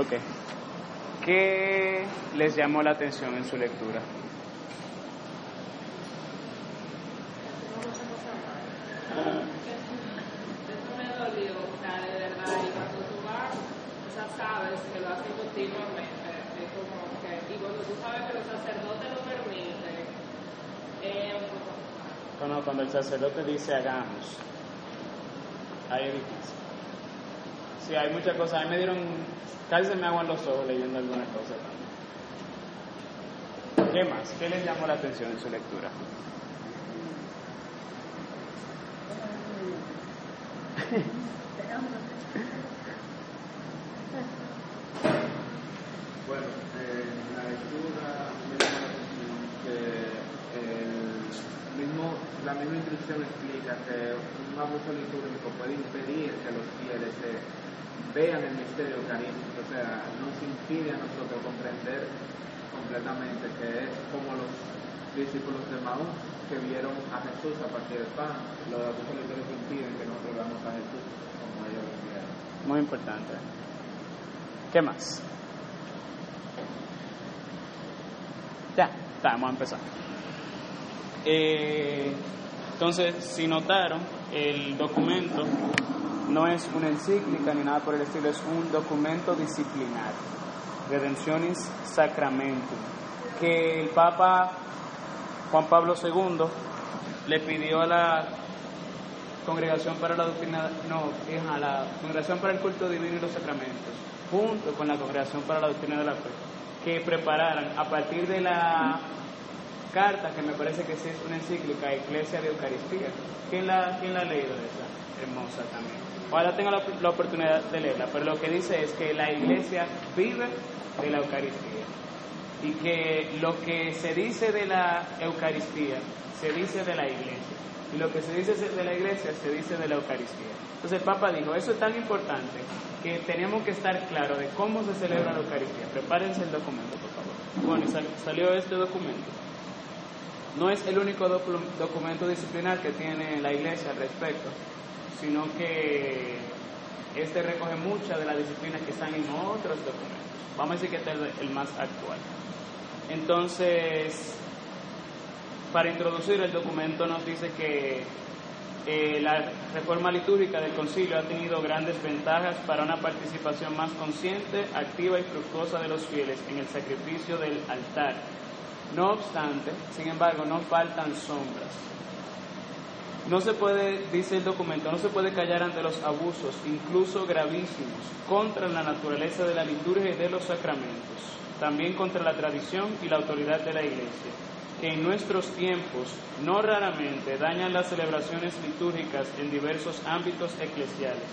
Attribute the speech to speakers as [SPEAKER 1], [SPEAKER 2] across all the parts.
[SPEAKER 1] Ok. ¿Qué les llamó la atención en su lectura?
[SPEAKER 2] Esto me dolió, o sea, de verdad, y cuando tú vas, o sea, sabes que lo haces continuamente, es como que, y cuando tú sabes que los sacerdotes lo un poco...
[SPEAKER 1] Cuando, cuando el sacerdote dice hagamos, ahí es difícil. Sí, hay muchas cosas. A mí me dieron, casi se me aguan los ojos leyendo algunas cosas también. ¿Qué más? ¿Qué les llamó la atención en su lectura?
[SPEAKER 3] Bueno, eh, la lectura me la atención que mismo, la misma instrucción explica que un abuso litúrgico puede impedir que los fieles eh, vean el misterio eucarístico, o sea, nos impide a nosotros comprender completamente que es como los discípulos de Maús que vieron a Jesús a partir del pan. Los litúrgicos impiden que nosotros veamos a Jesús como ellos lo vieron.
[SPEAKER 1] Muy importante. ¿Qué más? Ya, ya, vamos a empezar. Eh, entonces, si notaron, el documento. No es una encíclica ni nada por el estilo, es un documento disciplinario, Redemptionis Sacramentum, que el Papa Juan Pablo II le pidió a la Congregación para la Doctrina, no, es a la Congregación para el Culto Divino y los Sacramentos, junto con la Congregación para la Doctrina de la Fe, que prepararan a partir de la carta, que me parece que sí es una encíclica, Iglesia de Eucaristía. ¿Quién la, quién la ha leído esa? Hermosa también. Ojalá tenga la, la oportunidad de leerla, pero lo que dice es que la Iglesia vive de la Eucaristía y que lo que se dice de la Eucaristía se dice de la Iglesia y lo que se dice de la Iglesia se dice de la Eucaristía. Entonces el Papa dijo, eso es tan importante que tenemos que estar claros de cómo se celebra la Eucaristía. Prepárense el documento, por favor. Bueno, y sal- salió este documento. No es el único docu- documento disciplinar que tiene la Iglesia al respecto, sino que este recoge muchas de las disciplinas que están en otros documentos. Vamos a decir que este es el- el más actual. Entonces, para introducir el documento nos dice que eh, la reforma litúrgica del concilio ha tenido grandes ventajas para una participación más consciente, activa y fructuosa de los fieles en el sacrificio del altar. No obstante, sin embargo, no faltan sombras. No se puede, dice el documento, no se puede callar ante los abusos, incluso gravísimos, contra la naturaleza de la liturgia y de los sacramentos, también contra la tradición y la autoridad de la Iglesia, que en nuestros tiempos no raramente dañan las celebraciones litúrgicas en diversos ámbitos eclesiales.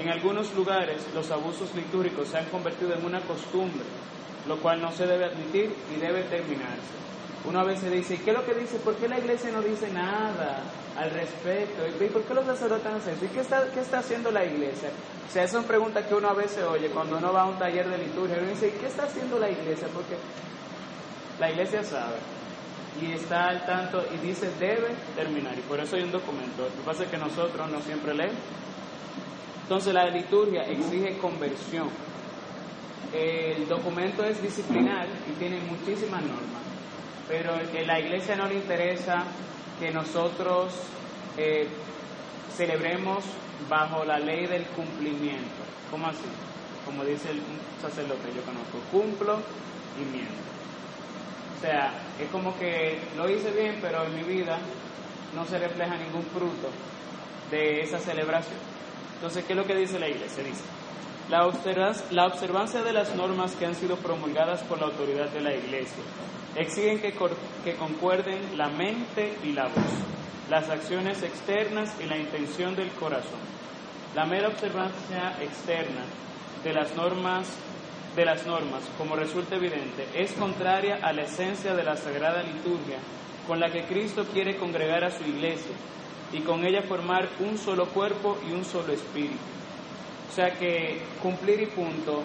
[SPEAKER 1] En algunos lugares los abusos litúrgicos se han convertido en una costumbre, lo cual no se debe admitir y debe terminarse. Uno a veces dice, ¿y qué es lo que dice? ¿Por qué la iglesia no dice nada al respecto? ¿Y por qué los sacerdotes hacen eso? ¿Y qué está, qué está haciendo la iglesia? O sea, son preguntas que uno a veces oye cuando uno va a un taller de liturgia. Uno dice, ¿y qué está haciendo la iglesia? Porque la iglesia sabe y está al tanto y dice, debe terminar. Y por eso hay un documento. Lo que pasa es que nosotros no siempre leemos. Entonces la liturgia exige conversión. El documento es disciplinar y tiene muchísimas normas, pero que la iglesia no le interesa que nosotros eh, celebremos bajo la ley del cumplimiento. ¿Cómo así? Como dice el sacerdote yo conozco, cumplo y miento. O sea, es como que lo hice bien, pero en mi vida no se refleja ningún fruto de esa celebración. Entonces, ¿qué es lo que dice la iglesia? Dice, la observancia, de las normas que han sido promulgadas por la autoridad de la iglesia exigen que, que concuerden la mente y la voz, las acciones externas y la intención del corazón. La mera observancia externa de las normas de las normas, como resulta evidente, es contraria a la esencia de la sagrada liturgia con la que Cristo quiere congregar a su iglesia y con ella formar un solo cuerpo y un solo espíritu. O sea que cumplir y punto.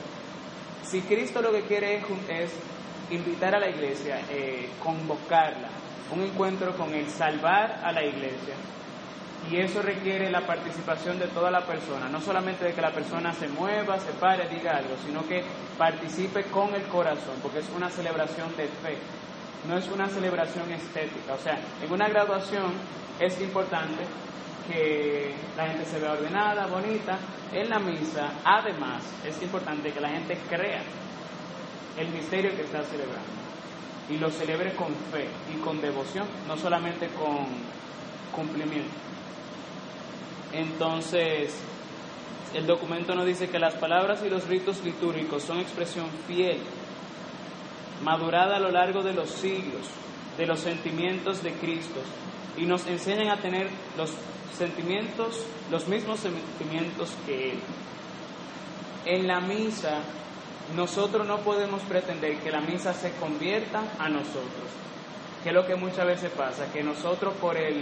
[SPEAKER 1] Si Cristo lo que quiere es, invitar a la iglesia, eh, convocarla, un encuentro con Él, salvar a la iglesia, Y eso requiere la participación de toda la persona, no solamente de que la persona se mueva, se pare, diga algo, sino que participe con el corazón, porque es una celebración de fe, no es una celebración estética. O sea, en una graduación es importante que la gente se vea ordenada, bonita. En la misa, además, es importante que la gente crea el misterio que está celebrando y lo celebre con fe y con devoción, no solamente con cumplimiento. Entonces, el documento nos dice que las palabras y los ritos litúrgicos son expresión fiel, madurada a lo largo de los siglos, de los sentimientos de Cristo, y nos enseñan a tener los sentimientos, los mismos sentimientos que Él. En la misa, nosotros no podemos pretender que la misa se convierta a nosotros, que es lo que muchas veces pasa, que nosotros por el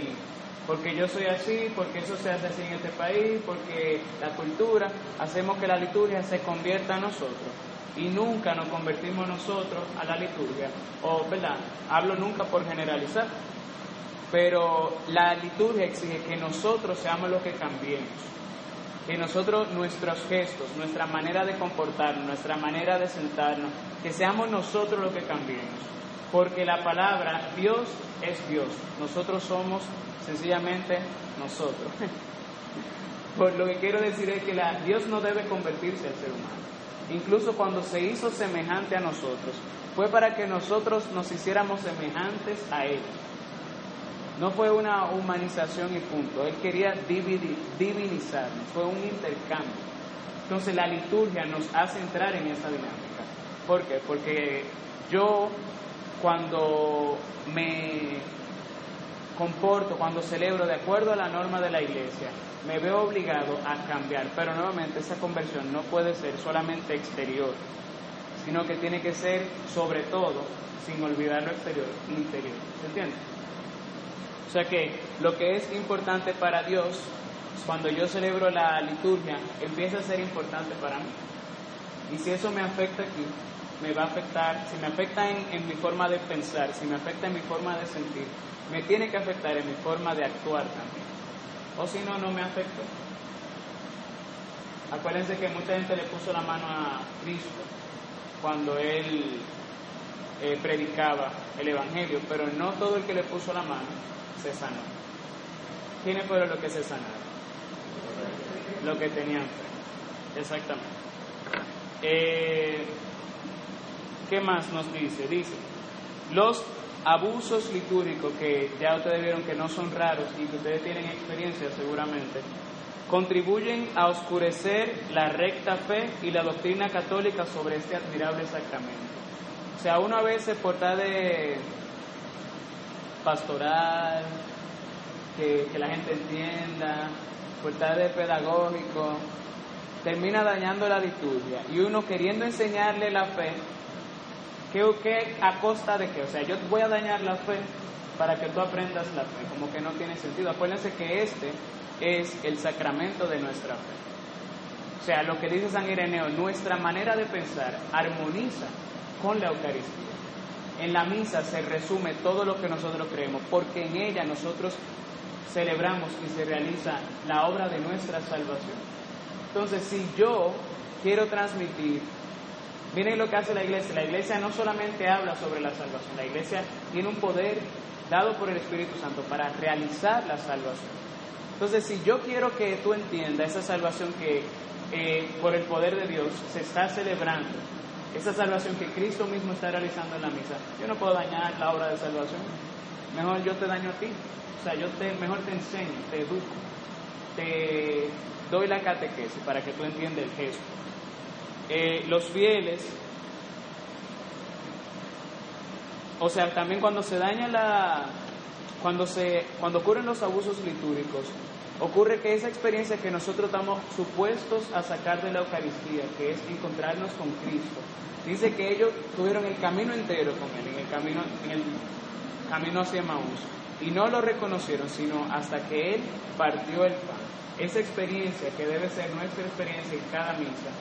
[SPEAKER 1] porque yo soy así, porque eso se hace así en este país, porque la cultura, hacemos que la liturgia se convierta a nosotros y nunca nos convertimos nosotros a la liturgia, o, ¿verdad? Hablo nunca por generalizar, pero la liturgia exige que nosotros seamos los que cambiemos, que nosotros, nuestros gestos, nuestra manera de comportarnos, nuestra manera de sentarnos, que seamos nosotros los que cambiemos, porque la palabra Dios es Dios, nosotros somos sencillamente nosotros. Por lo que quiero decir es que la, Dios no debe convertirse al ser humano. Incluso cuando se hizo semejante a nosotros, fue para que nosotros nos hiciéramos semejantes a Él. No fue una humanización y punto. Él quería divinizarnos, fue un intercambio. Entonces la liturgia nos hace entrar en esa dinámica. ¿Por qué? Porque yo cuando me comporto, cuando celebro de acuerdo a la norma de la iglesia, me veo obligado a cambiar. Pero nuevamente esa conversión no puede ser solamente exterior, sino que tiene que ser sobre todo, sin olvidar lo exterior, interior. ¿Se entiende? O sea que lo que es importante para Dios, cuando yo celebro la liturgia, empieza a ser importante para mí. Y si eso me afecta aquí, me va a afectar, si me afecta en, en mi forma de pensar, si me afecta en mi forma de sentir, me tiene que afectar en mi forma de actuar también. O si no, no me afecta. Acuérdense que mucha gente le puso la mano a Cristo cuando él eh, predicaba el Evangelio, pero no todo el que le puso la mano se sanó. ¿Quiénes fueron los que se sanaron? Los que tenían fe. Exactamente. Eh, ¿Qué más nos dice? Dice, los abusos litúrgicos que ya ustedes vieron que no son raros y que ustedes tienen experiencia seguramente, contribuyen a oscurecer la recta fe y la doctrina católica sobre este admirable sacramento. O sea, uno a veces por tal de pastoral, que, que la gente entienda, por tal de pedagógico, termina dañando la liturgia y uno queriendo enseñarle la fe ¿Qué, ¿Qué a costa de qué? O sea, yo voy a dañar la fe para que tú aprendas la fe, como que no tiene sentido. Acuérdense que este es el sacramento de nuestra fe. O sea, lo que dice San Ireneo, nuestra manera de pensar armoniza con la Eucaristía. En la misa se resume todo lo que nosotros creemos, porque en ella nosotros celebramos y se realiza la obra de nuestra salvación. Entonces, si yo quiero transmitir Miren lo que hace la iglesia. La iglesia no solamente habla sobre la salvación, la iglesia tiene un poder dado por el Espíritu Santo para realizar la salvación. Entonces, si yo quiero que tú entiendas esa salvación que eh, por el poder de Dios se está celebrando, esa salvación que Cristo mismo está realizando en la misa, yo no puedo dañar la obra de salvación. Mejor yo te daño a ti. O sea, yo te, mejor te enseño, te educo, te doy la catequesis para que tú entiendas el gesto. Eh, los fieles, o sea, también cuando se daña la, cuando se, cuando ocurren los abusos litúrgicos, ocurre que esa experiencia que nosotros estamos supuestos a sacar de la Eucaristía, que es encontrarnos con Cristo, dice que ellos tuvieron el camino entero con Él, en el camino, en el camino hacia Maús, y no lo reconocieron, sino hasta que Él partió el pan. Esa experiencia que debe ser nuestra experiencia en cada misa,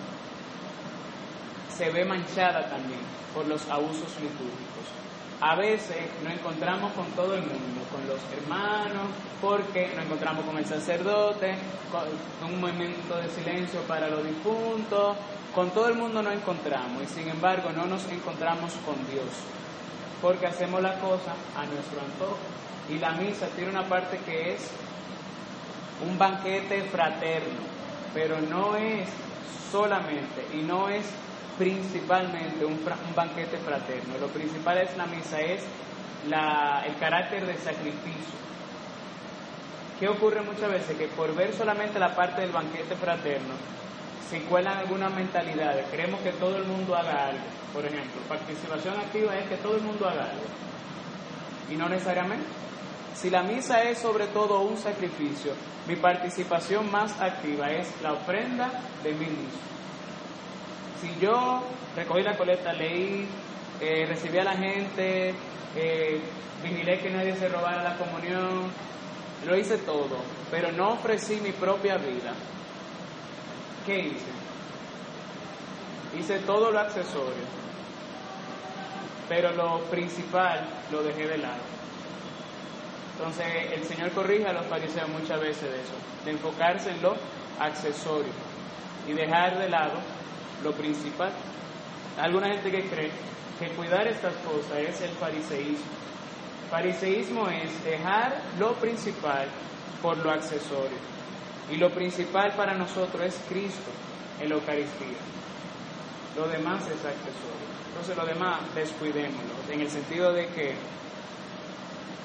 [SPEAKER 1] se ve manchada también por los abusos litúrgicos. A veces nos encontramos con todo el mundo, con los hermanos, porque nos encontramos con el sacerdote, con un momento de silencio para los difuntos, con todo el mundo nos encontramos y sin embargo no nos encontramos con Dios, porque hacemos la cosa a nuestro antojo. Y la misa tiene una parte que es un banquete fraterno, pero no es solamente y no es principalmente un, banquete fraterno. Lo principal es la misa, es el carácter de sacrificio. ¿Qué ocurre muchas veces? Que por ver solamente la parte del banquete fraterno, se cuelan algunas mentalidades. Queremos que todo el mundo haga algo. Por ejemplo, participación activa es que todo el mundo haga algo. Y no necesariamente. Si la misa es sobre todo un sacrificio, mi participación más activa es la ofrenda de mí mismo. Si yo recogí la coleta, leí, eh, recibí a la gente, eh, vigilé que nadie se robara la comunión, lo hice todo, pero no ofrecí mi propia vida, ¿qué hice? Hice todo lo accesorio, pero lo principal lo dejé de lado. Entonces el Señor corrige a los fariseos muchas veces de eso, de enfocarse en lo accesorio y dejar de lado lo principal. Alguna gente que cree que cuidar estas cosas es el fariseísmo. Fariseísmo es dejar lo principal por lo accesorio. Y lo principal para nosotros es Cristo en la Eucaristía. Lo demás es accesorio. Entonces lo demás descuidémoslo, en el sentido de que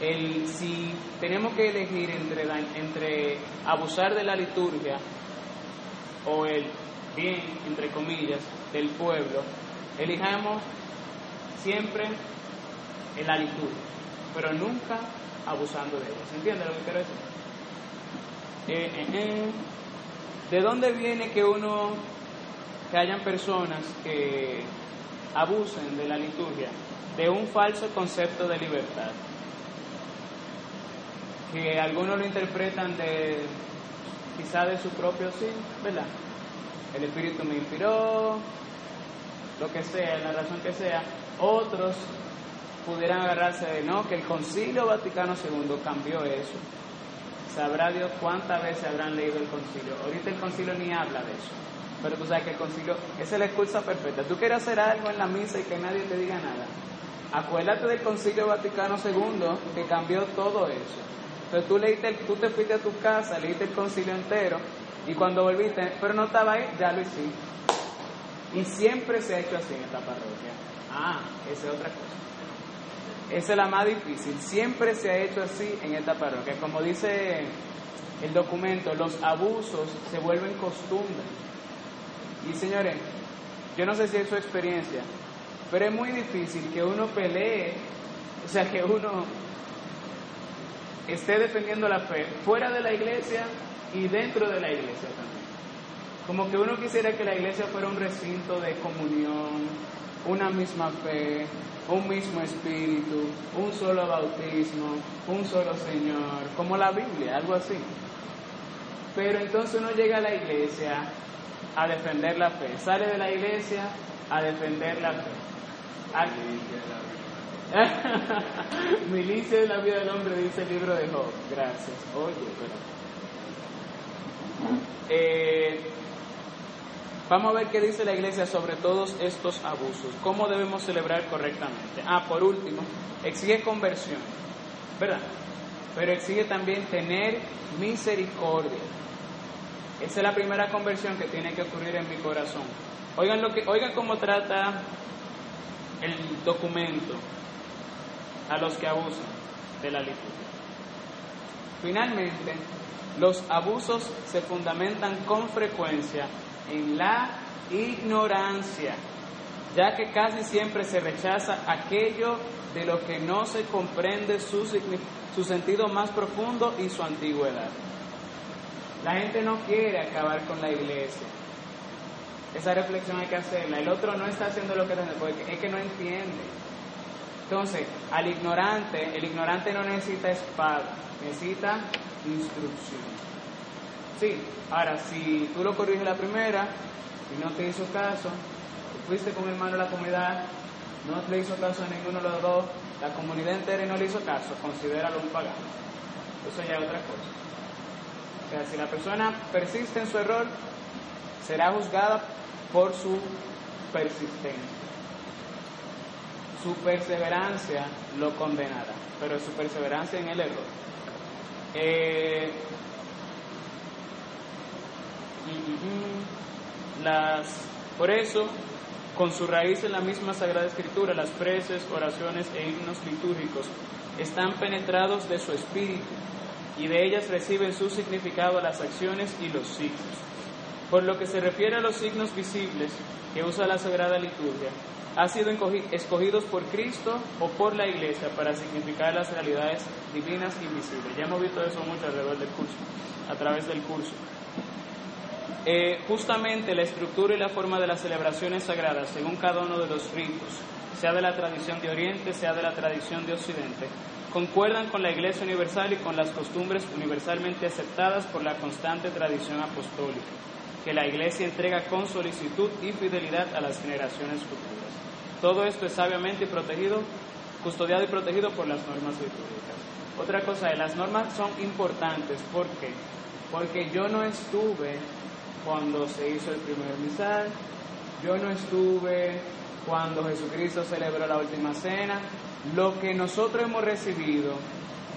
[SPEAKER 1] el, si tenemos que elegir entre, entre abusar de la liturgia o el bien, entre comillas, del pueblo, elijamos siempre la liturgia, pero nunca abusando de ella. ¿Se entiende lo que quiero decir? Eh, eh, eh. ¿De dónde viene que uno, que hayan personas que abusen de la liturgia? De un falso concepto de libertad. Que algunos lo interpretan de quizá de su propio sí, ¿verdad? El Espíritu me inspiró, lo que sea, la razón que sea. Otros pudieran agarrarse de no, que el Concilio Vaticano II cambió eso. Sabrá Dios cuántas veces habrán leído el concilio. Ahorita el concilio ni habla de eso. Pero tú sabes que el concilio, es la excusa perfecta. Tú quieres hacer algo en la misa y que nadie te diga nada. Acuérdate del concilio Vaticano II que cambió todo eso. Entonces tú, leíste, tú te fuiste a tu casa, leíste el concilio entero y cuando volviste, pero no estaba ahí, ya lo hiciste. Y siempre se ha hecho así en esta parroquia. Ah, esa es otra cosa. Esa es la más difícil. Siempre se ha hecho así en esta parroquia. Como dice el documento, los abusos se vuelven costumbre. Y señores, yo no sé si es su experiencia, pero es muy difícil que uno pelee, o sea, que uno esté defendiendo la fe fuera de la iglesia y dentro de la iglesia también. Como que uno quisiera que la iglesia fuera un recinto de comunión, una misma fe, un mismo espíritu, un solo bautismo, un solo Señor, como la Biblia, algo así. Pero entonces uno llega a la iglesia a defender la fe, sale de la iglesia a defender la fe. Milicia de la vida del hombre, dice el libro de Job. Gracias. Oye, pero. Eh, Vamos a ver qué dice la iglesia sobre todos estos abusos, cómo debemos celebrar correctamente. Ah, por último, exige conversión, ¿verdad? Pero exige también tener misericordia. Esa es la primera conversión que tiene que ocurrir en mi corazón. Oigan, lo que, oigan cómo trata el documento a los que abusan de la liturgia. Finalmente, los abusos se fundamentan con frecuencia en la ignorancia, ya que casi siempre se rechaza aquello de lo que no se comprende su, su sentido más profundo y su antigüedad. La gente no quiere acabar con la iglesia. Esa reflexión hay que hacerla. El otro no está haciendo lo que porque es que no entiende. Entonces, al ignorante, el ignorante no necesita espada, necesita instrucción. Sí, ahora si tú lo corriges la primera y no te hizo caso, fuiste con un hermano de la comunidad, no le hizo caso a ninguno de los dos, la comunidad entera y no le hizo caso, considéralo un pagano. Eso ya es otra cosa. O sea, si la persona persiste en su error, será juzgada por su persistencia. Su perseverancia lo condenará, pero su perseverancia en el error. Eh, las, por eso, con su raíz en la misma Sagrada Escritura, las preces, oraciones e himnos litúrgicos están penetrados de su espíritu y de ellas reciben su significado las acciones y los signos. Por lo que se refiere a los signos visibles que usa la Sagrada Liturgia, ha sido escogidos por Cristo o por la Iglesia para significar las realidades divinas invisibles. Ya hemos visto eso mucho alrededor del curso, a través del curso. Eh, justamente la estructura y la forma de las celebraciones sagradas, según cada uno de los ritos, sea de la tradición de Oriente, sea de la tradición de Occidente, concuerdan con la Iglesia Universal y con las costumbres universalmente aceptadas por la constante tradición apostólica, que la Iglesia entrega con solicitud y fidelidad a las generaciones futuras. Todo esto es sabiamente protegido, custodiado y protegido por las normas litúrgicas. Otra cosa las normas son importantes, ¿por qué? Porque yo no estuve cuando se hizo el primer misal, yo no estuve cuando Jesucristo celebró la última cena. Lo que nosotros hemos recibido,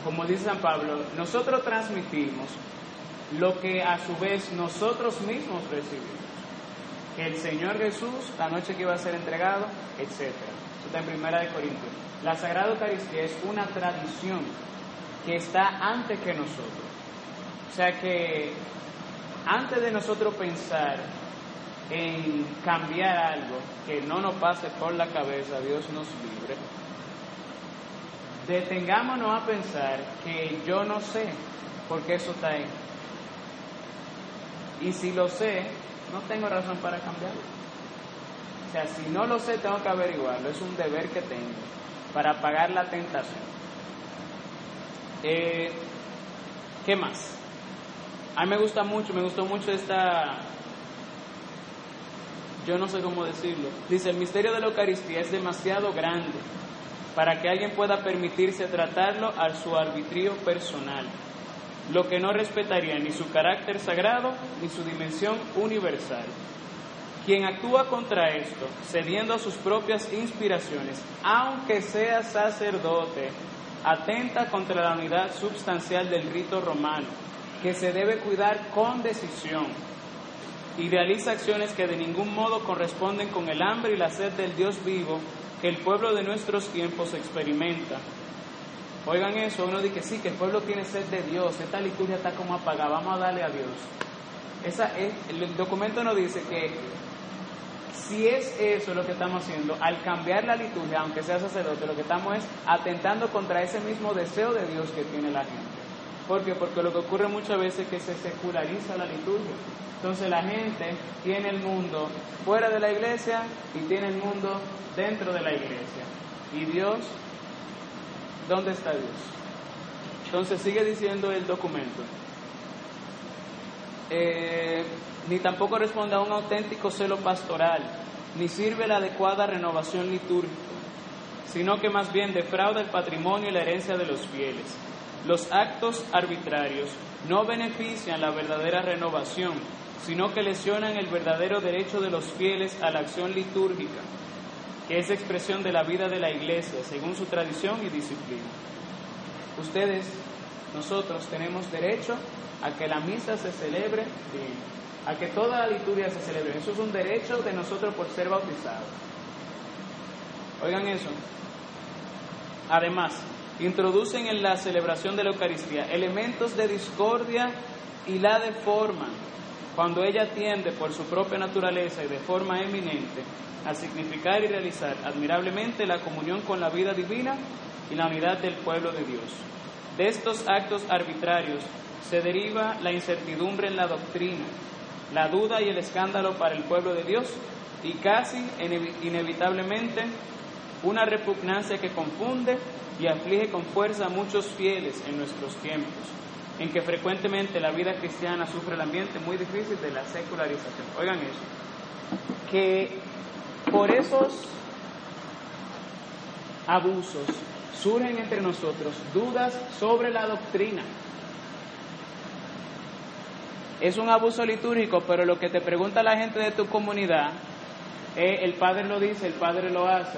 [SPEAKER 1] como dice San Pablo, nosotros transmitimos lo que a su vez nosotros mismos recibimos. Que el Señor Jesús, la noche que iba a ser entregado, etc. Eso está en Primera de Corintios. La Sagrada Eucaristía es una tradición que está antes que nosotros. O sea que antes de nosotros pensar en cambiar algo que no nos pase por la cabeza, Dios nos libre, detengámonos a pensar que yo no sé por qué eso está ahí. Y si lo sé, no tengo razón para cambiarlo. O sea, si no lo sé, tengo que averiguarlo. Es un deber que tengo para pagar la tentación. Eh, ¿Qué más? A mí me gusta mucho, me gustó mucho esta, yo no sé cómo decirlo. Dice, el misterio de la Eucaristía es demasiado grande para que alguien pueda permitirse tratarlo a su arbitrio personal, lo que no respetaría ni su carácter sagrado ni su dimensión universal. Quien actúa contra esto, cediendo a sus propias inspiraciones, aunque sea sacerdote, atenta contra la unidad substancial del rito romano que se debe cuidar con decisión y realiza acciones que de ningún modo corresponden con el hambre y la sed del Dios vivo que el pueblo de nuestros tiempos experimenta. Oigan eso, uno dice que sí, que el pueblo tiene sed de Dios, esta liturgia está como apagada, vamos a darle a Dios. Esa es, el documento nos dice que si es eso lo que estamos haciendo, al cambiar la liturgia, aunque sea sacerdote, lo que estamos es atentando contra ese mismo deseo de Dios que tiene la gente. ¿Por qué? Porque lo que ocurre muchas veces es que se seculariza la liturgia. Entonces la gente tiene el mundo fuera de la iglesia y tiene el mundo dentro de la iglesia. ¿Y Dios? ¿Dónde está Dios? Entonces sigue diciendo el documento. Eh, ni tampoco responde a un auténtico celo pastoral, ni sirve la adecuada renovación litúrgica, sino que más bien defrauda el patrimonio y la herencia de los fieles los actos arbitrarios no benefician la verdadera renovación, sino que lesionan el verdadero derecho de los fieles a la acción litúrgica, que es expresión de la vida de la Iglesia, según su tradición y disciplina. Ustedes, nosotros, tenemos derecho a que la misa se celebre bien, a que toda la liturgia se celebre. Eso es un derecho de nosotros por ser bautizados. Oigan eso. Además, introducen en la celebración de la Eucaristía elementos de discordia y la deforman, cuando ella tiende por su propia naturaleza y de forma eminente a significar y realizar admirablemente la comunión con la vida divina y la unidad del pueblo de Dios. De estos actos arbitrarios se deriva la incertidumbre en la doctrina, la duda y el escándalo para el pueblo de Dios y casi inevitablemente una repugnancia que confunde y aflige con fuerza a muchos fieles en nuestros tiempos, en que frecuentemente la vida cristiana sufre el ambiente muy difícil de la secularización. Oigan eso, que por esos abusos surgen entre nosotros dudas sobre la doctrina. Es un abuso litúrgico, pero lo que te pregunta la gente de tu comunidad, eh, el padre lo dice, el padre lo hace,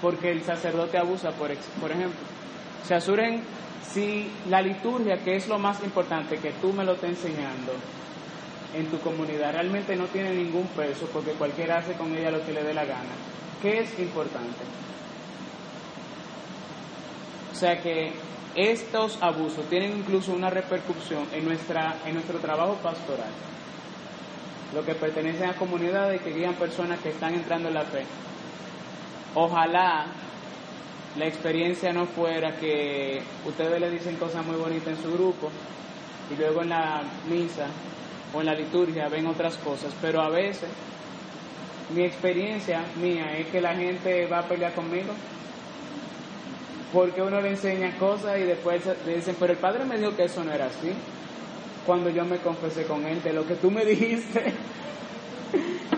[SPEAKER 1] porque el sacerdote abusa, por, por ejemplo. O sea, si la liturgia, que es lo más importante, que tú me lo estás enseñando, en tu comunidad realmente no tiene ningún peso porque cualquiera hace con ella lo que le dé la gana. ¿Qué es importante? O sea que estos abusos tienen incluso una repercusión en, nuestra, en nuestro trabajo pastoral. Lo que pertenece a comunidades que guían personas que están entrando en la fe. Ojalá la experiencia no fuera que ustedes le dicen cosas muy bonitas en su grupo y luego en la misa o en la liturgia ven otras cosas, pero a veces mi experiencia mía es que la gente va a pelear conmigo porque uno le enseña cosas y después le dicen, pero el padre me dijo que eso no era así. Cuando yo me confesé con él de lo que tú me dijiste.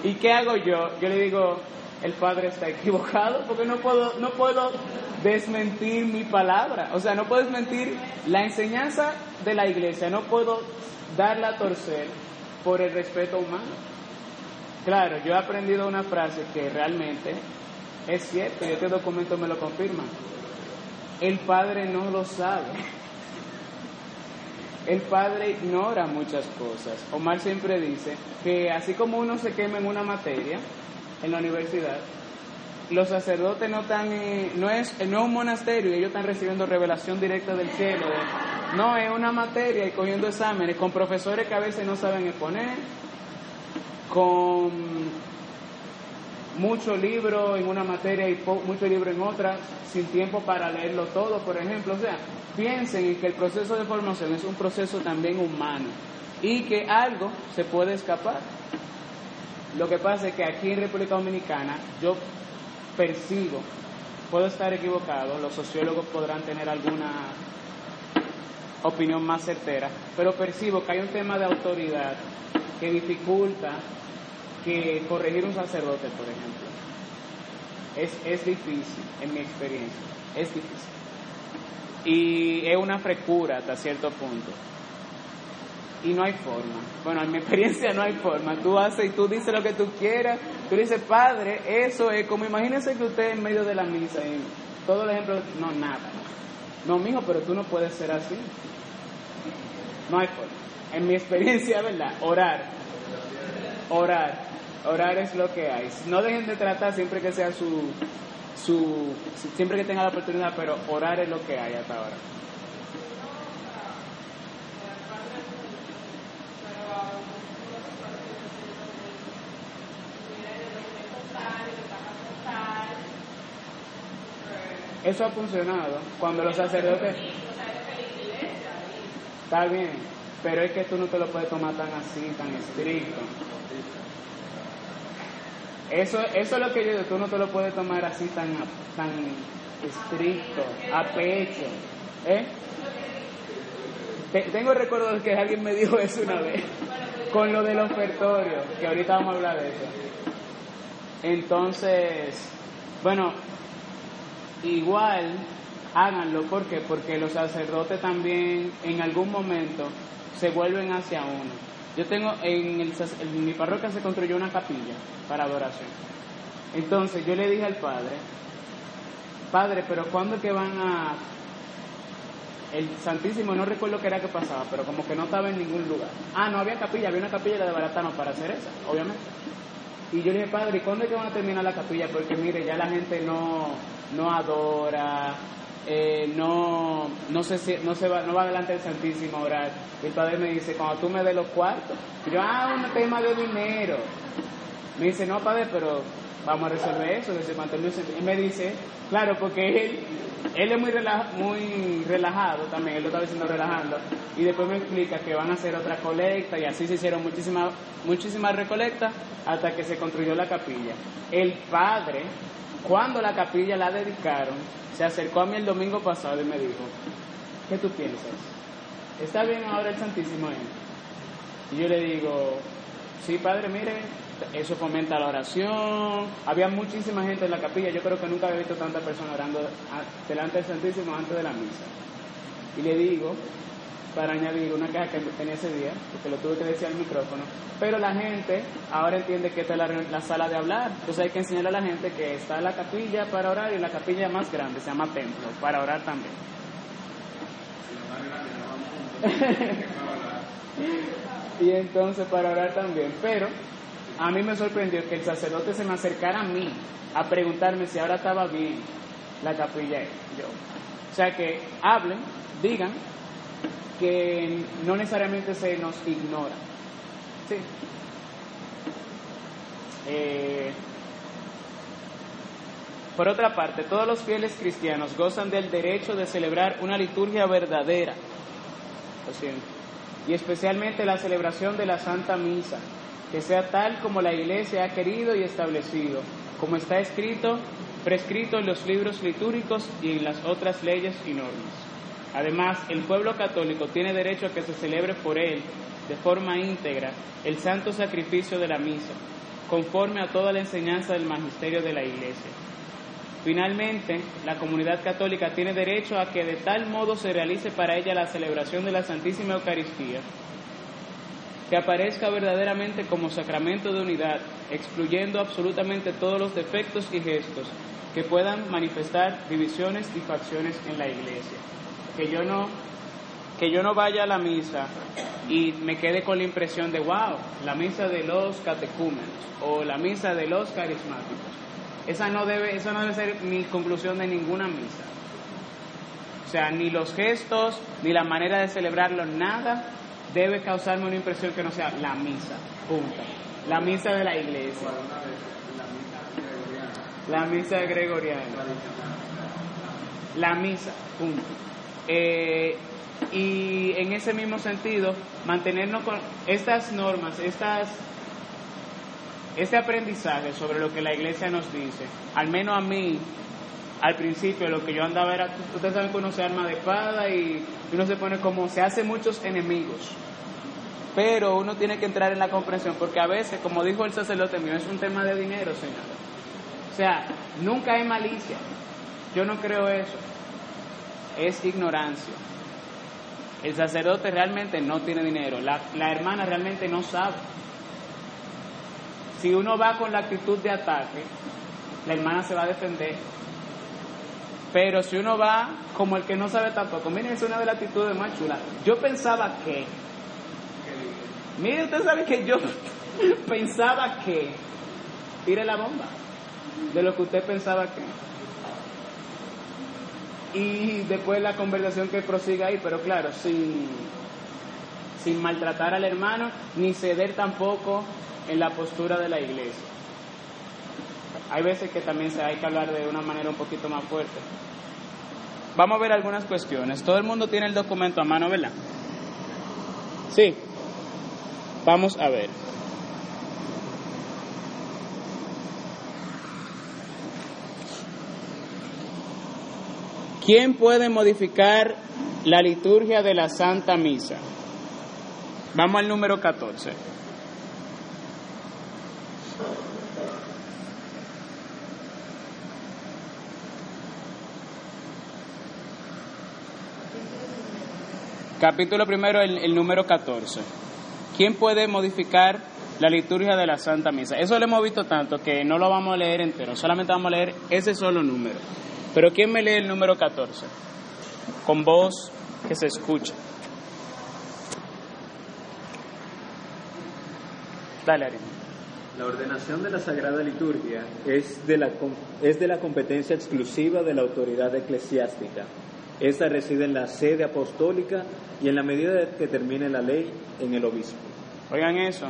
[SPEAKER 1] ¿Y qué hago yo? Yo le digo, el padre está equivocado porque no puedo, no puedo desmentir mi palabra. O sea, no puedo desmentir la enseñanza de la iglesia. No puedo darla a torcer por el respeto humano. Claro, yo he aprendido una frase que realmente es cierta y este documento me lo confirma. El Padre no lo sabe. El Padre ignora muchas cosas. Omar siempre dice que así como uno se quema en una materia en la universidad, los sacerdotes no están, no es, no es un monasterio y ellos están recibiendo revelación directa del cielo. no, es una materia y cogiendo exámenes con profesores que a veces no saben exponer, con mucho libro en una materia y mucho libro en otra, sin tiempo para leerlo todo, por ejemplo. O sea, piensen en que el proceso de formación es un proceso también humano y que algo se puede escapar. Lo que pasa es que aquí en República Dominicana yo percibo, puedo estar equivocado, los sociólogos podrán tener alguna opinión más certera, pero percibo que hay un tema de autoridad que dificulta que corregir un sacerdote, por ejemplo. Es, es difícil, en mi experiencia, es difícil. Y es una frescura hasta cierto punto. Y no hay forma. Bueno, en mi experiencia no hay forma. Tú haces y tú dices lo que tú quieras. Tú dices, padre, eso es como imagínese que usted en medio de la misa y todo el ejemplo, no, nada. No, mijo, pero tú no puedes ser así. No hay forma. En mi experiencia, ¿verdad? Orar. Orar. Orar es lo que hay. No dejen de tratar siempre que sea su, su, siempre que tenga la oportunidad, pero orar es lo que hay hasta ahora. Eso ha funcionado cuando los sacerdotes... Está bien, pero es que tú no te lo puedes tomar tan así, tan estricto. Eso, eso es lo que yo digo, tú no te lo puedes tomar así tan, tan estricto, a pecho. ¿eh? Tengo recuerdo que alguien me dijo eso una vez, con lo del ofertorio, que ahorita vamos a hablar de eso. Entonces, bueno, igual háganlo, ¿por qué? Porque los sacerdotes también en algún momento se vuelven hacia uno. Yo tengo, en, el, mi parroquia se construyó una capilla para adoración. Entonces yo le dije al padre, padre, pero ¿cuándo es que van a... El Santísimo, no recuerdo qué era que pasaba, pero como que no estaba en ningún lugar. Ah, no había capilla, había una capilla de Baratano para hacer esa, obviamente. Y yo le dije, padre, ¿y cuándo es que van a terminar la capilla? Porque mire, ya la gente no, no adora, eh, no, no, se, no, se va, no va delante del Santísimo a orar. Y el padre me dice, cuando tú me des los cuartos, yo, ah, un tema de dinero. Me dice, no, padre, pero vamos a resolver eso. Y me dice, claro, porque él, él es muy, muy relajado también, él lo estaba diciendo relajando. Y después me explica que van a hacer otra colecta y así se hicieron muchísimas muchísimas recolectas hasta que se construyó la capilla. El padre cuando la capilla la dedicaron, se acercó a mí el domingo pasado y me dijo, ¿qué tú piensas? ¿Está bien ahora el Santísimo ahí? Y yo le digo, sí, padre, mire, eso fomenta la oración. Había muchísima gente en la capilla, yo creo que nunca había visto tanta persona orando delante del Santísimo antes de la misa. Y le digo, para añadir una caja que tenía ese día, porque lo tuve que decir al micrófono, pero la gente ahora entiende que esta es la, la, sala de hablar, entonces hay que enseñarle a la gente que está la capilla para orar y la capilla más grande se llama templo, para orar también. y entonces para orar también, pero a mí me sorprendió que el sacerdote se me acercara a mí a preguntarme si ahora estaba bien la capilla yo. O sea que hablen, digan que no necesariamente se nos ignora. Sí. Eh, por otra parte, todos los fieles cristianos gozan del derecho de celebrar una liturgia verdadera, y especialmente la celebración de la Santa Misa, que sea tal como la Iglesia ha querido y establecido, como está escrito, prescrito en los libros litúrgicos y en las otras leyes y normas. Además, el pueblo católico tiene derecho a que se celebre por él, de forma íntegra, el santo sacrificio de la misa, conforme a toda la enseñanza del magisterio de la Iglesia. Finalmente, la comunidad católica tiene derecho a que de tal modo se realice para ella la celebración de la Santísima Eucaristía, que aparezca verdaderamente como sacramento de unidad, excluyendo absolutamente todos los defectos y gestos que puedan manifestar divisiones y facciones en la Iglesia. Que yo no que yo no vaya a la misa y me quede con la impresión de, wow, la misa de los catecúmenos o la misa de los carismáticos. Esa no debe, eso no debe ser mi conclusión de ninguna misa. O sea, ni los gestos, ni la manera de celebrarlo, nada debe causarme una impresión que no sea la misa. Punto. La misa de la iglesia. La misa gregoriana. La misa. Punto. Eh, y en ese mismo sentido, mantenernos con estas normas, estas este aprendizaje sobre lo que la iglesia nos dice, al menos a mí, al principio lo que yo andaba era, ustedes saben que uno se arma de espada y uno se pone como, se hace muchos enemigos. Pero uno tiene que entrar en la comprensión, porque a veces, como dijo el sacerdote mío, es un tema de dinero, Señor. O sea, nunca hay malicia. Yo no creo eso. Es ignorancia. El sacerdote realmente no tiene dinero. La, la hermana realmente no sabe. Si uno va con la actitud de ataque, la hermana se va a defender. Pero si uno va como el que no sabe tampoco, miren, es una de las actitudes más chulas. Yo pensaba que, miren, usted sabe que yo pensaba que, tire la bomba de lo que usted pensaba que. Y después la conversación que prosiga ahí, pero claro, sin, sin maltratar al hermano, ni ceder tampoco en la postura de la iglesia. Hay veces que también se hay que hablar de una manera un poquito más fuerte. Vamos a ver algunas cuestiones. Todo el mundo tiene el documento a mano, ¿verdad? Sí. Vamos a ver. ¿Quién puede modificar la liturgia de la Santa Misa? Vamos al número 14. Capítulo primero, el, número 14. ¿Quién puede modificar la liturgia de la Santa Misa? Eso lo hemos visto tanto que no lo vamos a leer entero, solamente vamos a leer ese solo número. Pero ¿quién me lee el número 14? Con voz que se escucha. Dale, Ari.
[SPEAKER 4] La ordenación de la Sagrada Liturgia es de la, es de la competencia exclusiva de la autoridad eclesiástica esta reside en la sede apostólica y en la medida que termine la ley en el obispo.
[SPEAKER 1] Oigan eso,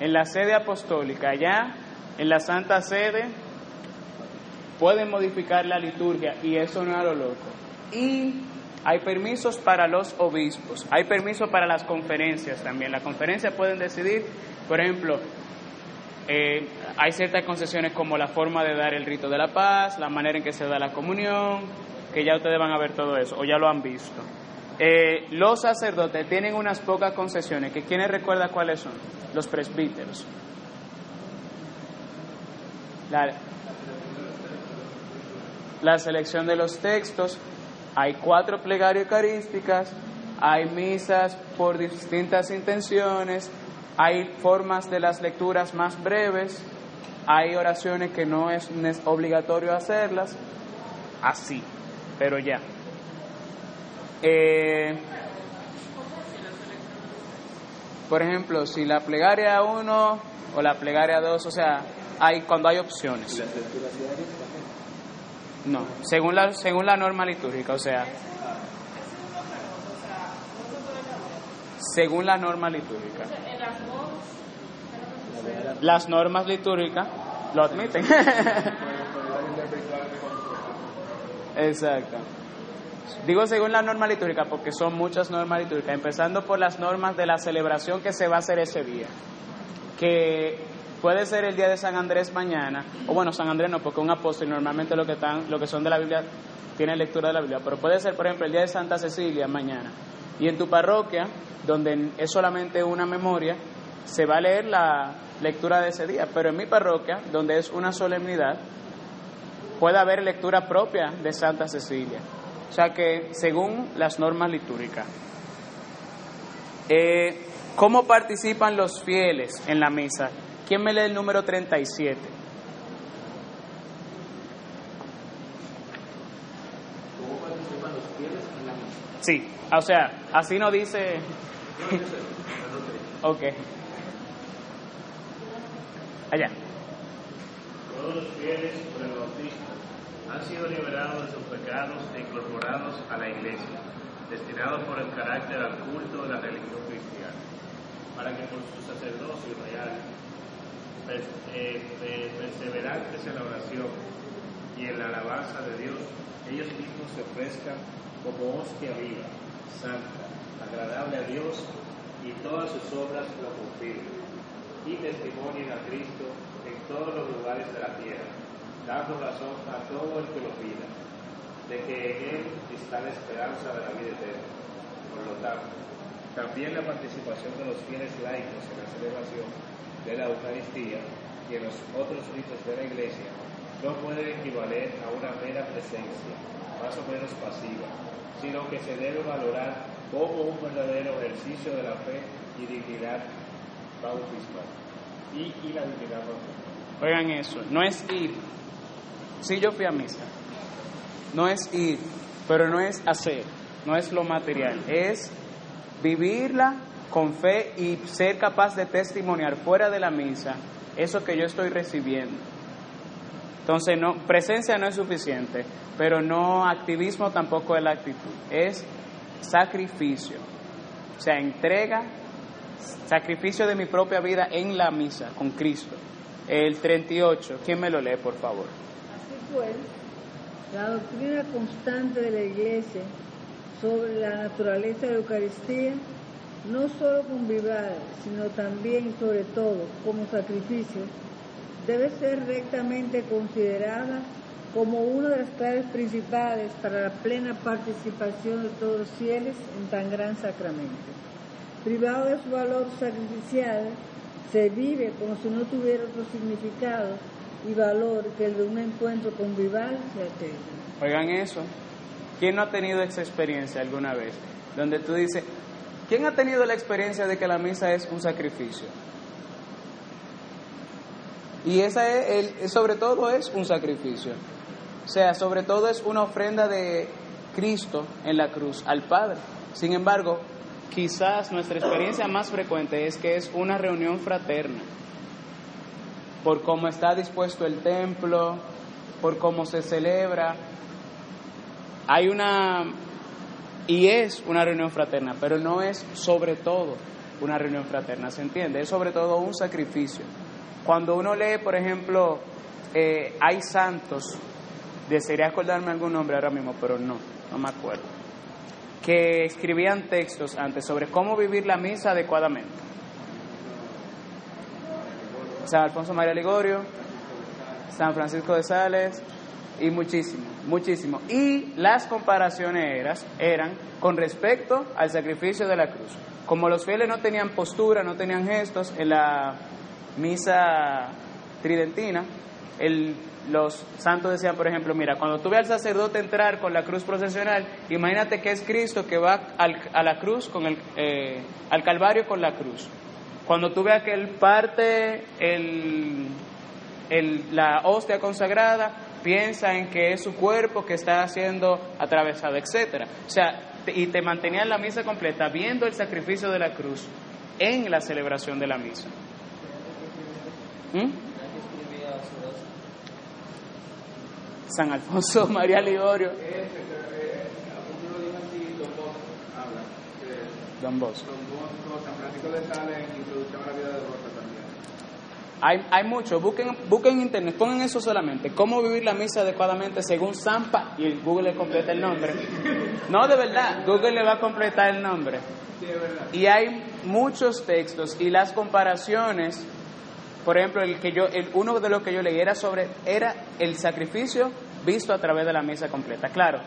[SPEAKER 1] en la sede apostólica, allá en la Santa Sede, pueden modificar la liturgia y eso no es a lo loco. Y hay permisos para los obispos, hay permisos para las conferencias también. Las conferencias pueden decidir, por ejemplo, eh, hay ciertas concesiones como la forma de dar el rito de la paz, la manera en que se da la comunión, que ya ustedes van a ver todo eso, o ya lo han visto. Eh, los sacerdotes tienen unas pocas concesiones, que quienes recuerdan cuáles son? Los presbíteros. La, la selección de los textos, hay cuatro plegarias eucarísticas, hay misas por distintas intenciones, hay formas de las lecturas más breves, hay oraciones que no es, obligatorio hacerlas, así, pero ya. Eh, por ejemplo, si la plegaria 1 o la plegaria 2, o sea, hay cuando hay opciones. No, según la, según la norma litúrgica, o sea, según la norma litúrgica. Las normas litúrgicas lo admiten. Exacto. Digo según la norma litúrgica porque son muchas normas litúrgicas, empezando por las normas de la celebración que se va a hacer ese día, que puede ser el día de San Andrés mañana, o bueno, San Andrés no, porque un apóstol normalmente lo que, están, lo que son de la Biblia tiene lectura de la Biblia, pero puede ser, por ejemplo, el día de Santa Cecilia mañana, y en tu parroquia, donde es solamente una memoria, se va a leer la lectura de ese día, pero en mi parroquia, donde es una solemnidad, puede haber lectura propia de Santa Cecilia. O sea que según las normas litúrgicas. Eh, ¿Cómo participan los fieles en la misa? ¿Quién me lee el número 37? ¿Cómo participan los fieles en la misa? Sí, o sea, así no dice... ok. Allá.
[SPEAKER 5] Todos los fieles por el bautismo han sido liberados de sus pecados e incorporados a la iglesia, destinados por el carácter al culto de la religión cristiana, para que por su sacerdocio real, eh, perseverantes en la oración y en la alabanza de Dios, ellos mismos se ofrezcan como hostia viva, santa, agradable a Dios y todas sus obras lo confirmen y testimonien a Cristo todos los lugares de la tierra, dando razón a todo el que lo pida, de que en Él está la esperanza de la vida eterna. Por lo tanto, también la participación de los fieles laicos en la celebración de la Eucaristía y en los otros ritos de la Iglesia no puede equivaler a una mera presencia, más o menos pasiva, sino que se debe valorar como un verdadero ejercicio de la fe y dignidad y, la
[SPEAKER 1] Oigan eso, no es ir. Sí, yo fui a misa. No es ir, pero no es hacer, no es lo material, es vivirla con fe y ser capaz de testimoniar fuera de la misa eso que yo estoy recibiendo. Entonces, no, presencia no es suficiente, pero no activismo tampoco es la actitud, es sacrificio, o sea, entrega Sacrificio de mi propia vida en la misa con Cristo. El 38, ¿quién me lo lee, por favor?
[SPEAKER 6] Así pues, la doctrina constante de la Iglesia sobre la naturaleza de Eucaristía, no solo convivada, sino también y sobre todo como sacrificio, debe ser rectamente considerada como una de las claves principales para la plena participación de todos los fieles en tan gran sacramento privado de su valor sacrificial, se vive como si no tuviera otro significado y valor que el de un encuentro convival se
[SPEAKER 1] Oigan eso. ¿Quién no ha tenido esa experiencia alguna vez? Donde tú dices, ¿quién ha tenido la experiencia de que la misa es un sacrificio? Y esa es, sobre todo es un sacrificio. O sea, sobre todo es una ofrenda de Cristo en la cruz al Padre. Sin embargo, quizás nuestra experiencia más frecuente es que es una reunión fraterna, por cómo está dispuesto el templo, por cómo se celebra. Hay una, y es una reunión fraterna, pero no es sobre todo una reunión fraterna, ¿se entiende? Es sobre todo un sacrificio. Cuando uno lee, por ejemplo, eh, hay santos, desearía acordarme algún nombre ahora mismo, pero no, no me acuerdo que escribían textos antes sobre cómo vivir la misa adecuadamente. San Alfonso María Ligorio, San Francisco de Sales y muchísimo, muchísimo. Y las comparaciones eran, eran con respecto al sacrificio de la cruz. Como los fieles no tenían postura, no tenían gestos en la misa tridentina, el, los santos decían, por ejemplo, mira, cuando tú veas al sacerdote entrar con la cruz procesional, imagínate que es Cristo que va al- a la cruz, con el, eh, al Calvario con la cruz. Cuando tú veas que él parte el, el- la hostia consagrada, piensa en que es su cuerpo que está siendo atravesado, etcétera. O sea, y te mantenía en la misa completa viendo el sacrificio de la cruz en la celebración de la misa. ¿Mm? San Alfonso María Ligorio,
[SPEAKER 3] Ese, eh, Don Bosco
[SPEAKER 1] Bosco.
[SPEAKER 3] Bosco, San Francisco de Sales, Introducción a la vida de Rosa también.
[SPEAKER 1] Hay, hay mucho, busquen, busquen en internet, pongan eso solamente, cómo vivir la misa adecuadamente según Zampa y Google le completa el nombre. No, de verdad, Google le va a completar el nombre. Y hay muchos textos y las comparaciones, por ejemplo, el que yo, el, uno de los que yo leí era sobre, era el sacrificio visto a través de la misa completa. Claro,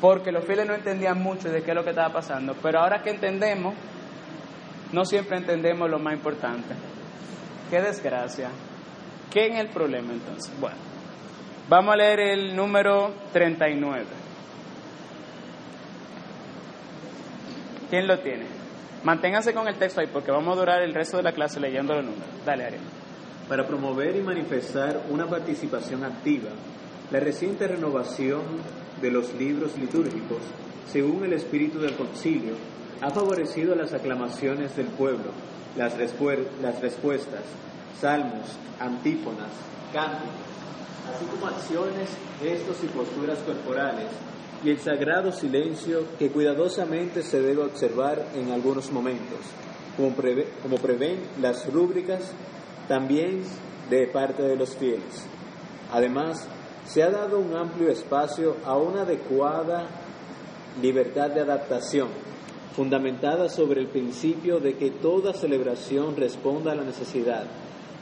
[SPEAKER 1] porque los fieles no entendían mucho de qué es lo que estaba pasando, pero ahora que entendemos, no siempre entendemos lo más importante. Qué desgracia. ¿Qué es el problema entonces? Bueno, vamos a leer el número 39. ¿Quién lo tiene? Manténganse con el texto ahí porque vamos a durar el resto de la clase leyendo los números. Dale, Ariel.
[SPEAKER 4] Para promover y manifestar una participación activa, la reciente renovación de los libros litúrgicos, según el espíritu del concilio, ha favorecido las aclamaciones del pueblo, las, respuestas, salmos, antífonas, cánticos, así como acciones, gestos y posturas corporales, y el sagrado silencio que cuidadosamente se debe observar en algunos momentos, como, como prevén las rúbricas también de parte de los fieles. Además, se ha dado un amplio espacio a una adecuada libertad de adaptación, fundamentada sobre el principio de que toda celebración responda a la necesidad,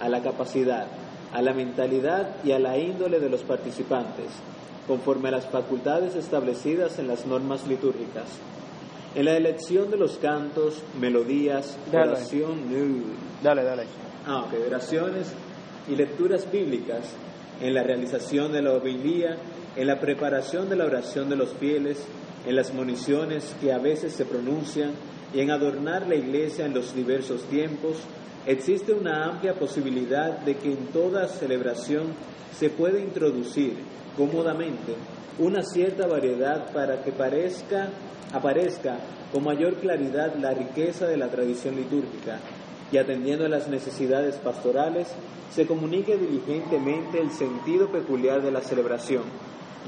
[SPEAKER 4] a la capacidad, a la mentalidad y a la índole de los participantes, conforme a las facultades establecidas en las normas litúrgicas. En la elección de los cantos, melodías,
[SPEAKER 1] Dale.
[SPEAKER 4] oración,
[SPEAKER 1] Dale, dale.
[SPEAKER 4] Ah, oraciones y lecturas bíblicas, en la realización de la homilía, en la preparación de la oración de los fieles, en las municiones que a veces se pronuncian y en adornar la iglesia en los diversos tiempos, existe una amplia posibilidad de que en toda celebración se pueda introducir cómodamente una cierta variedad para que parezca, aparezca con mayor claridad la riqueza de la tradición litúrgica y atendiendo a las necesidades pastorales, se comunique diligentemente el sentido peculiar de la celebración,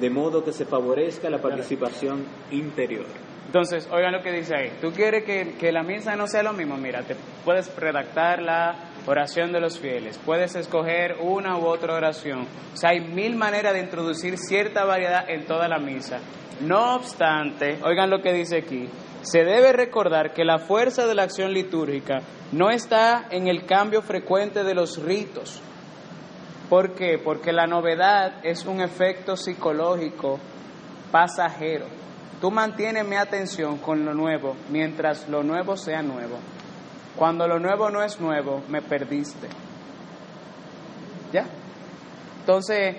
[SPEAKER 4] de modo que se favorezca la participación interior.
[SPEAKER 1] Entonces, oigan lo que dice ahí. ¿Tú quieres que, que la misa no sea lo mismo? Mira, te puedes redactar la oración de los fieles, puedes escoger una u otra oración. O sea, hay mil maneras de introducir cierta variedad en toda la misa. No obstante, oigan lo que dice aquí, se debe recordar que la fuerza de la acción litúrgica no está en el cambio frecuente de los ritos. ¿Por qué? Porque la novedad es un efecto psicológico pasajero. Tú mantienes mi atención con lo nuevo mientras lo nuevo sea nuevo. Cuando lo nuevo no es nuevo, me perdiste. ¿Ya? Entonces,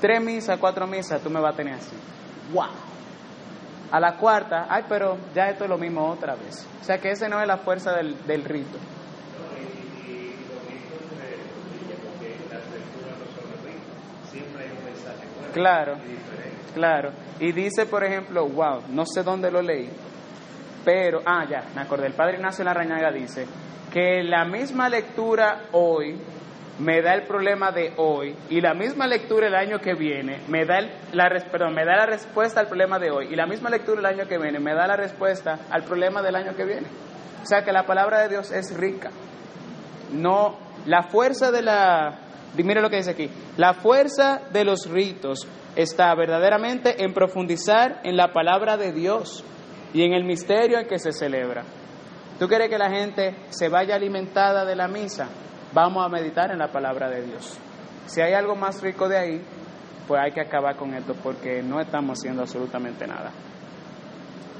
[SPEAKER 1] tres misas, cuatro misas, tú me vas a tener así. ¡Wow! A la cuarta, ay, pero ya esto es lo mismo otra vez. O sea que esa no es la fuerza del, del rito. Claro. Claro. Y dice, por ejemplo, wow, no sé dónde lo leí, pero, ah, ya, me acordé, el padre Ignacio Larrañaga dice que la misma lectura hoy me da el problema de hoy y la misma lectura el año que viene me da el- la perdón, me da la respuesta al problema de hoy y la misma lectura el año que viene me da la respuesta al problema del año que viene. O sea que la palabra de Dios es rica. No, la fuerza de la, mire lo que dice aquí, la fuerza de los ritos está verdaderamente en profundizar en la palabra de Dios y en el misterio en que se celebra. ¿Tú quieres que la gente se vaya alimentada de la misa? Vamos a meditar en la palabra de Dios. Si hay algo más rico de ahí, pues hay que acabar con esto porque no estamos haciendo absolutamente nada.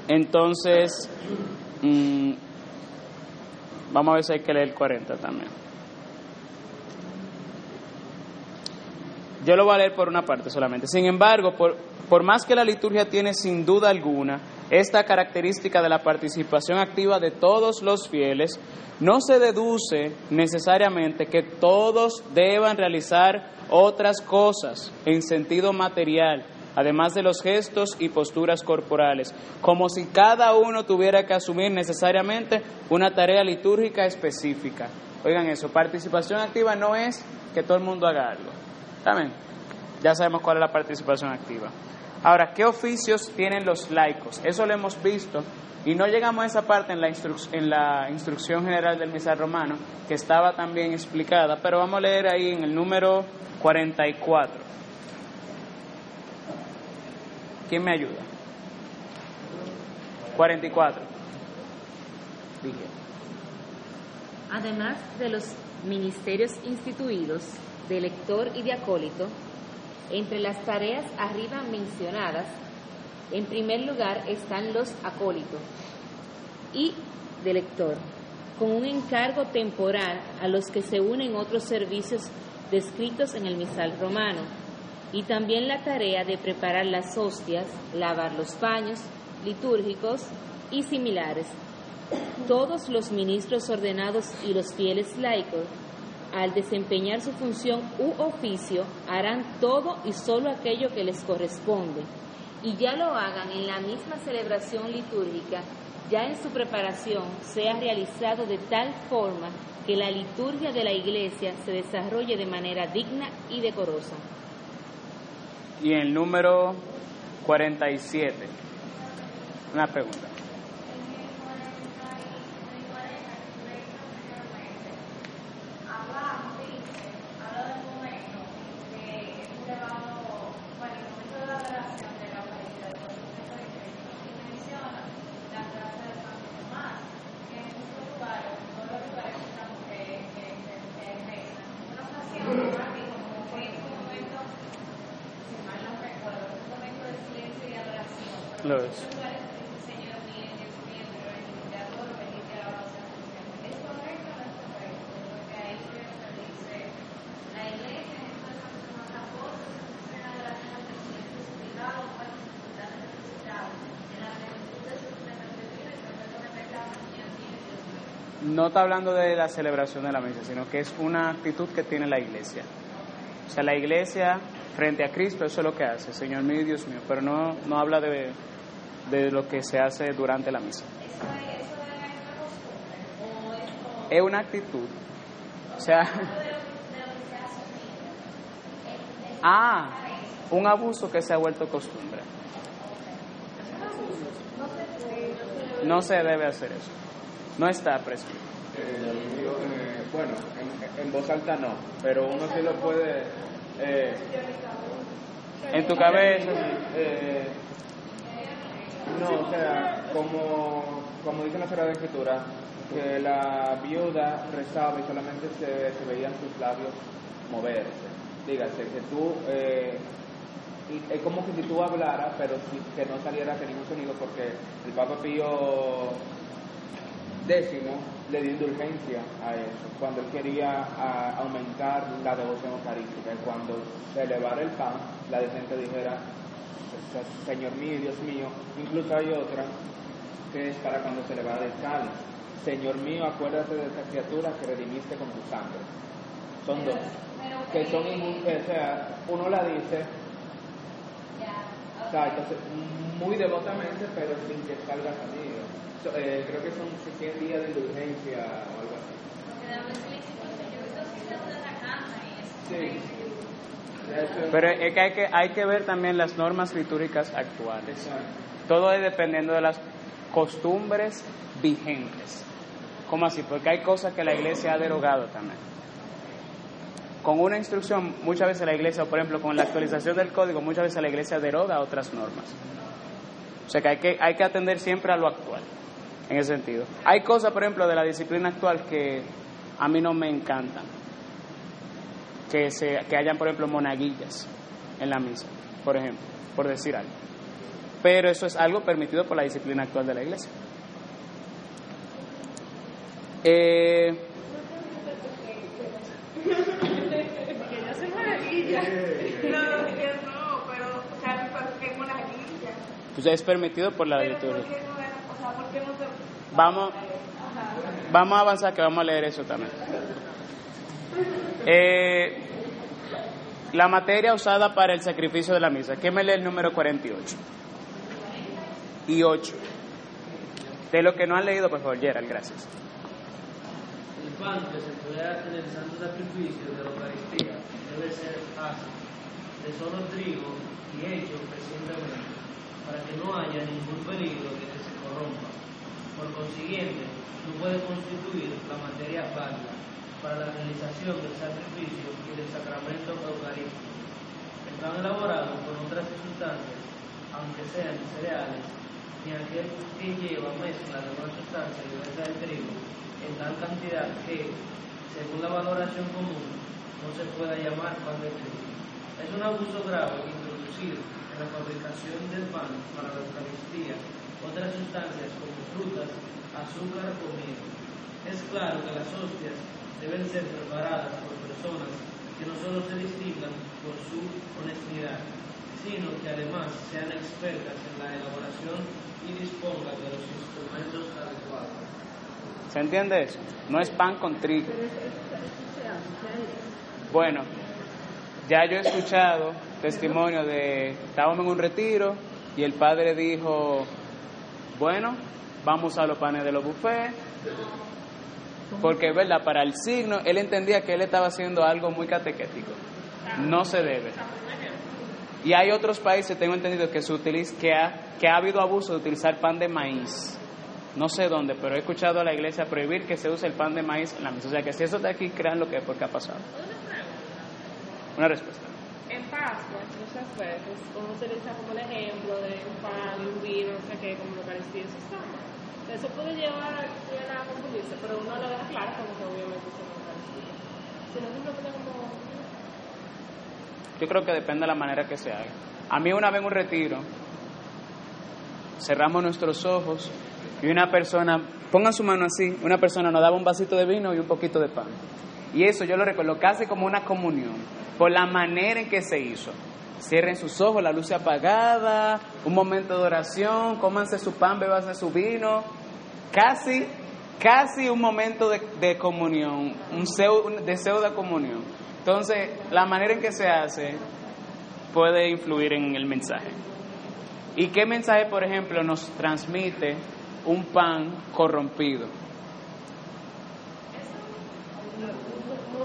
[SPEAKER 1] Entonces, mm, vamos a ver si hay que leer el 40 también. Yo lo voy a leer por una parte solamente. Sin embargo, por, por más que la liturgia tiene sin duda alguna esta característica de la participación activa de todos los fieles, no se deduce necesariamente que todos deban realizar otras cosas en sentido material, además de los gestos y posturas corporales, como si cada uno tuviera que asumir necesariamente una tarea litúrgica específica. Oigan eso, participación activa no es que todo el mundo haga algo. ¿Saben? Ya sabemos cuál es la participación activa. Ahora, ¿qué oficios tienen los laicos? Eso lo hemos visto y no llegamos a esa parte en la, en la instrucción general del misal romano, que estaba también explicada, pero vamos a leer ahí en el número 44. ¿Quién me ayuda? 44. Dije.
[SPEAKER 7] Además de los ministerios instituidos de lector y de acólito, entre las tareas arriba mencionadas, en primer lugar están los acólitos y de lector, con un encargo temporal a los que se unen otros servicios descritos en el misal romano, y también la tarea de preparar las hostias, lavar los paños litúrgicos y similares. Todos los ministros ordenados y los fieles laicos al desempeñar su función u oficio, harán todo y solo aquello que les corresponde, y ya lo hagan en la misma celebración litúrgica, ya en su preparación sea realizado de tal forma que la liturgia de la iglesia se desarrolle de manera digna y decorosa.
[SPEAKER 1] Y el número 47, una pregunta. Lo es. No está hablando de la celebración de la misa, sino que es una actitud que tiene la iglesia. O sea, la iglesia frente a Cristo, eso es lo que hace, Señor mío y Dios mío, pero no, no habla de, de lo que se hace durante la misa. Es una actitud. O sea, ah, un abuso que se ha vuelto costumbre. No se debe hacer eso. No está prescrito.
[SPEAKER 3] Eh, bueno, en, en, voz alta no, pero uno sí lo puede. Eh,
[SPEAKER 1] en tu cabeza.
[SPEAKER 3] Eh, no, o sea, como, como dice la Sagrada Escritura, que la viuda rezaba y solamente se, se veían sus labios moverse. Dígase, que tú, eh, y es como que si tú hablaras, pero si, que no saliera que ningún sonido, porque el Papa Pío décimo le dio indulgencia a eso, cuando él quería a, aumentar la devoción eucarística, y cuando se elevara el pan, la gente dijera, Señor mío, Dios mío, incluso hay otra que es para cuando se elevara el cáliz, Señor mío, acuérdate de esta criatura que redimiste con tu sangre. Son dos, que son, o sea, uno la dice, o sea, entonces, muy devotamente, pero sin que salga sonido. So, eh, creo que son 100 días de indulgencia o algo así. Sí.
[SPEAKER 1] Pero es que hay, que hay que ver también las normas litúrgicas actuales. Todo es dependiendo de las costumbres vigentes. ¿Cómo así? Porque hay cosas que la iglesia ha derogado también. Con una instrucción, muchas veces la iglesia, por ejemplo, con la actualización del código, muchas veces la iglesia deroga otras normas. O sea que hay que, hay que atender siempre a lo actual, en ese sentido. Hay cosas, por ejemplo, de la disciplina actual que a mí no me encantan. Que, se, que hayan, por ejemplo, monaguillas en la misa, por ejemplo, por decir algo. Pero eso es algo permitido por la disciplina actual de la iglesia. Eh, pues es permitido por la liturgia. Vamos, a avanzar que vamos a leer eso también. Eh, la materia usada para el sacrificio de la misa. ¿Qué me lee el número 48? Y 8. De lo que no han leído, por favor, Gerald, gracias.
[SPEAKER 8] El pan que se emplea en el santo sacrificio de la Eucaristía debe ser ácido, de solo trigo y hecho recientemente, para que no haya ningún peligro que corrompa. Por consiguiente, no puede constituir la materia válida para la realización del sacrificio y del sacramento eucarístico. El pan elaborado con otras sustancias, aunque sean cereales, ni aquel que lleva mezcla de una sustancia diversa del trigo en tal cantidad que, según la valoración común, no se pueda llamar pan de trigo. Es un abuso grave introducir en la fabricación del pan para la Eucaristía otras sustancias como frutas, azúcar o miel. Es claro que las hostias deben ser preparadas por personas que no solo se distingan por su honestidad, sino que además sean expertas en la elaboración y dispongan de los instrumentos adecuados.
[SPEAKER 1] ¿Se entiende eso? No es pan con trigo. Bueno, ya yo he escuchado testimonio de, estábamos en un retiro y el padre dijo, bueno, vamos a los panes de los buffets, porque, ¿verdad? Para el signo, él entendía que él estaba haciendo algo muy catequético. No se debe. Y hay otros países, tengo entendido, que, se utiliza, que, ha, que ha habido abuso de utilizar pan de maíz. No sé dónde, pero he escuchado a la iglesia prohibir que se use el pan de maíz en la misa. O sea que si eso está aquí, crean lo que es porque ha pasado. Una respuesta.
[SPEAKER 2] Pascua, muchas veces, uno utiliza como el ejemplo de un pan un vino, no sé qué, como la Eucaristía, eso está mal. Eso puede llevar a, a confundirse, pero uno lo deja claro como que obviamente es una Eucaristía. Si no, simplemente como...
[SPEAKER 1] Yo creo que depende de la manera que se haga. A mí una vez en un retiro, cerramos nuestros ojos y una persona, pongan su mano así, una persona nos daba un vasito de vino y un poquito de pan. Y eso yo lo recuerdo casi como una comunión, por la manera en que se hizo. Cierren sus ojos, la luz apagada, un momento de oración, cómanse su pan, bebanse su vino. Casi, casi un momento de, comunión, un, seu- un deseo de comunión. Entonces, la manera en que se hace puede influir en el mensaje. ¿Y qué mensaje, por ejemplo, nos transmite un pan corrompido?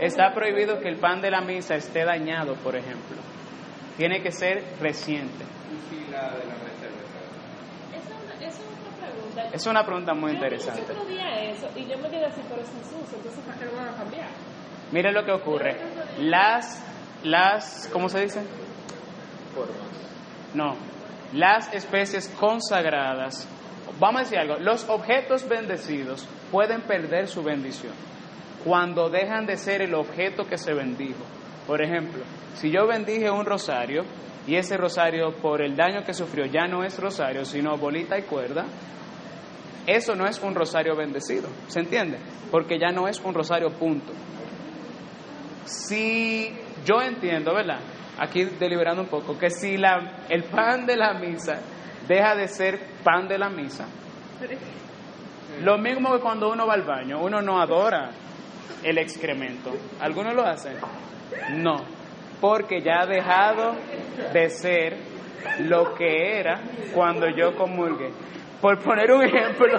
[SPEAKER 1] Está prohibido que el pan de la misa esté dañado, por ejemplo. Tiene que ser reciente.
[SPEAKER 3] Y si la de la reserva.
[SPEAKER 2] Esa es una- esa es otra pregunta.
[SPEAKER 1] Es una pregunta muy
[SPEAKER 2] Yo
[SPEAKER 1] interesante.
[SPEAKER 2] hice otro día eso y yo me quedé así, pero es Jesús, entonces ¿para qué lo van a cambiar?
[SPEAKER 1] Mire lo que ocurre. Las, las, ¿cómo se dice? No, las especies consagradas. Vamos a decir algo. Los objetos bendecidos pueden perder su bendición cuando dejan de ser el objeto que se bendijo. Por ejemplo, si yo bendije un rosario y ese rosario por el daño que sufrió ya no es rosario, sino bolita y cuerda, eso no es un rosario bendecido. ¿Se entiende? Porque ya no es un rosario punto. Si yo entiendo, ¿verdad? Aquí deliberando un poco, que si la, el pan de la misa deja de ser pan de la misa, lo mismo que cuando uno va al baño, uno no adora el excremento. ¿Algunos lo hacen? No, porque ya ha dejado de ser lo que era cuando yo comulgué. Por poner un ejemplo,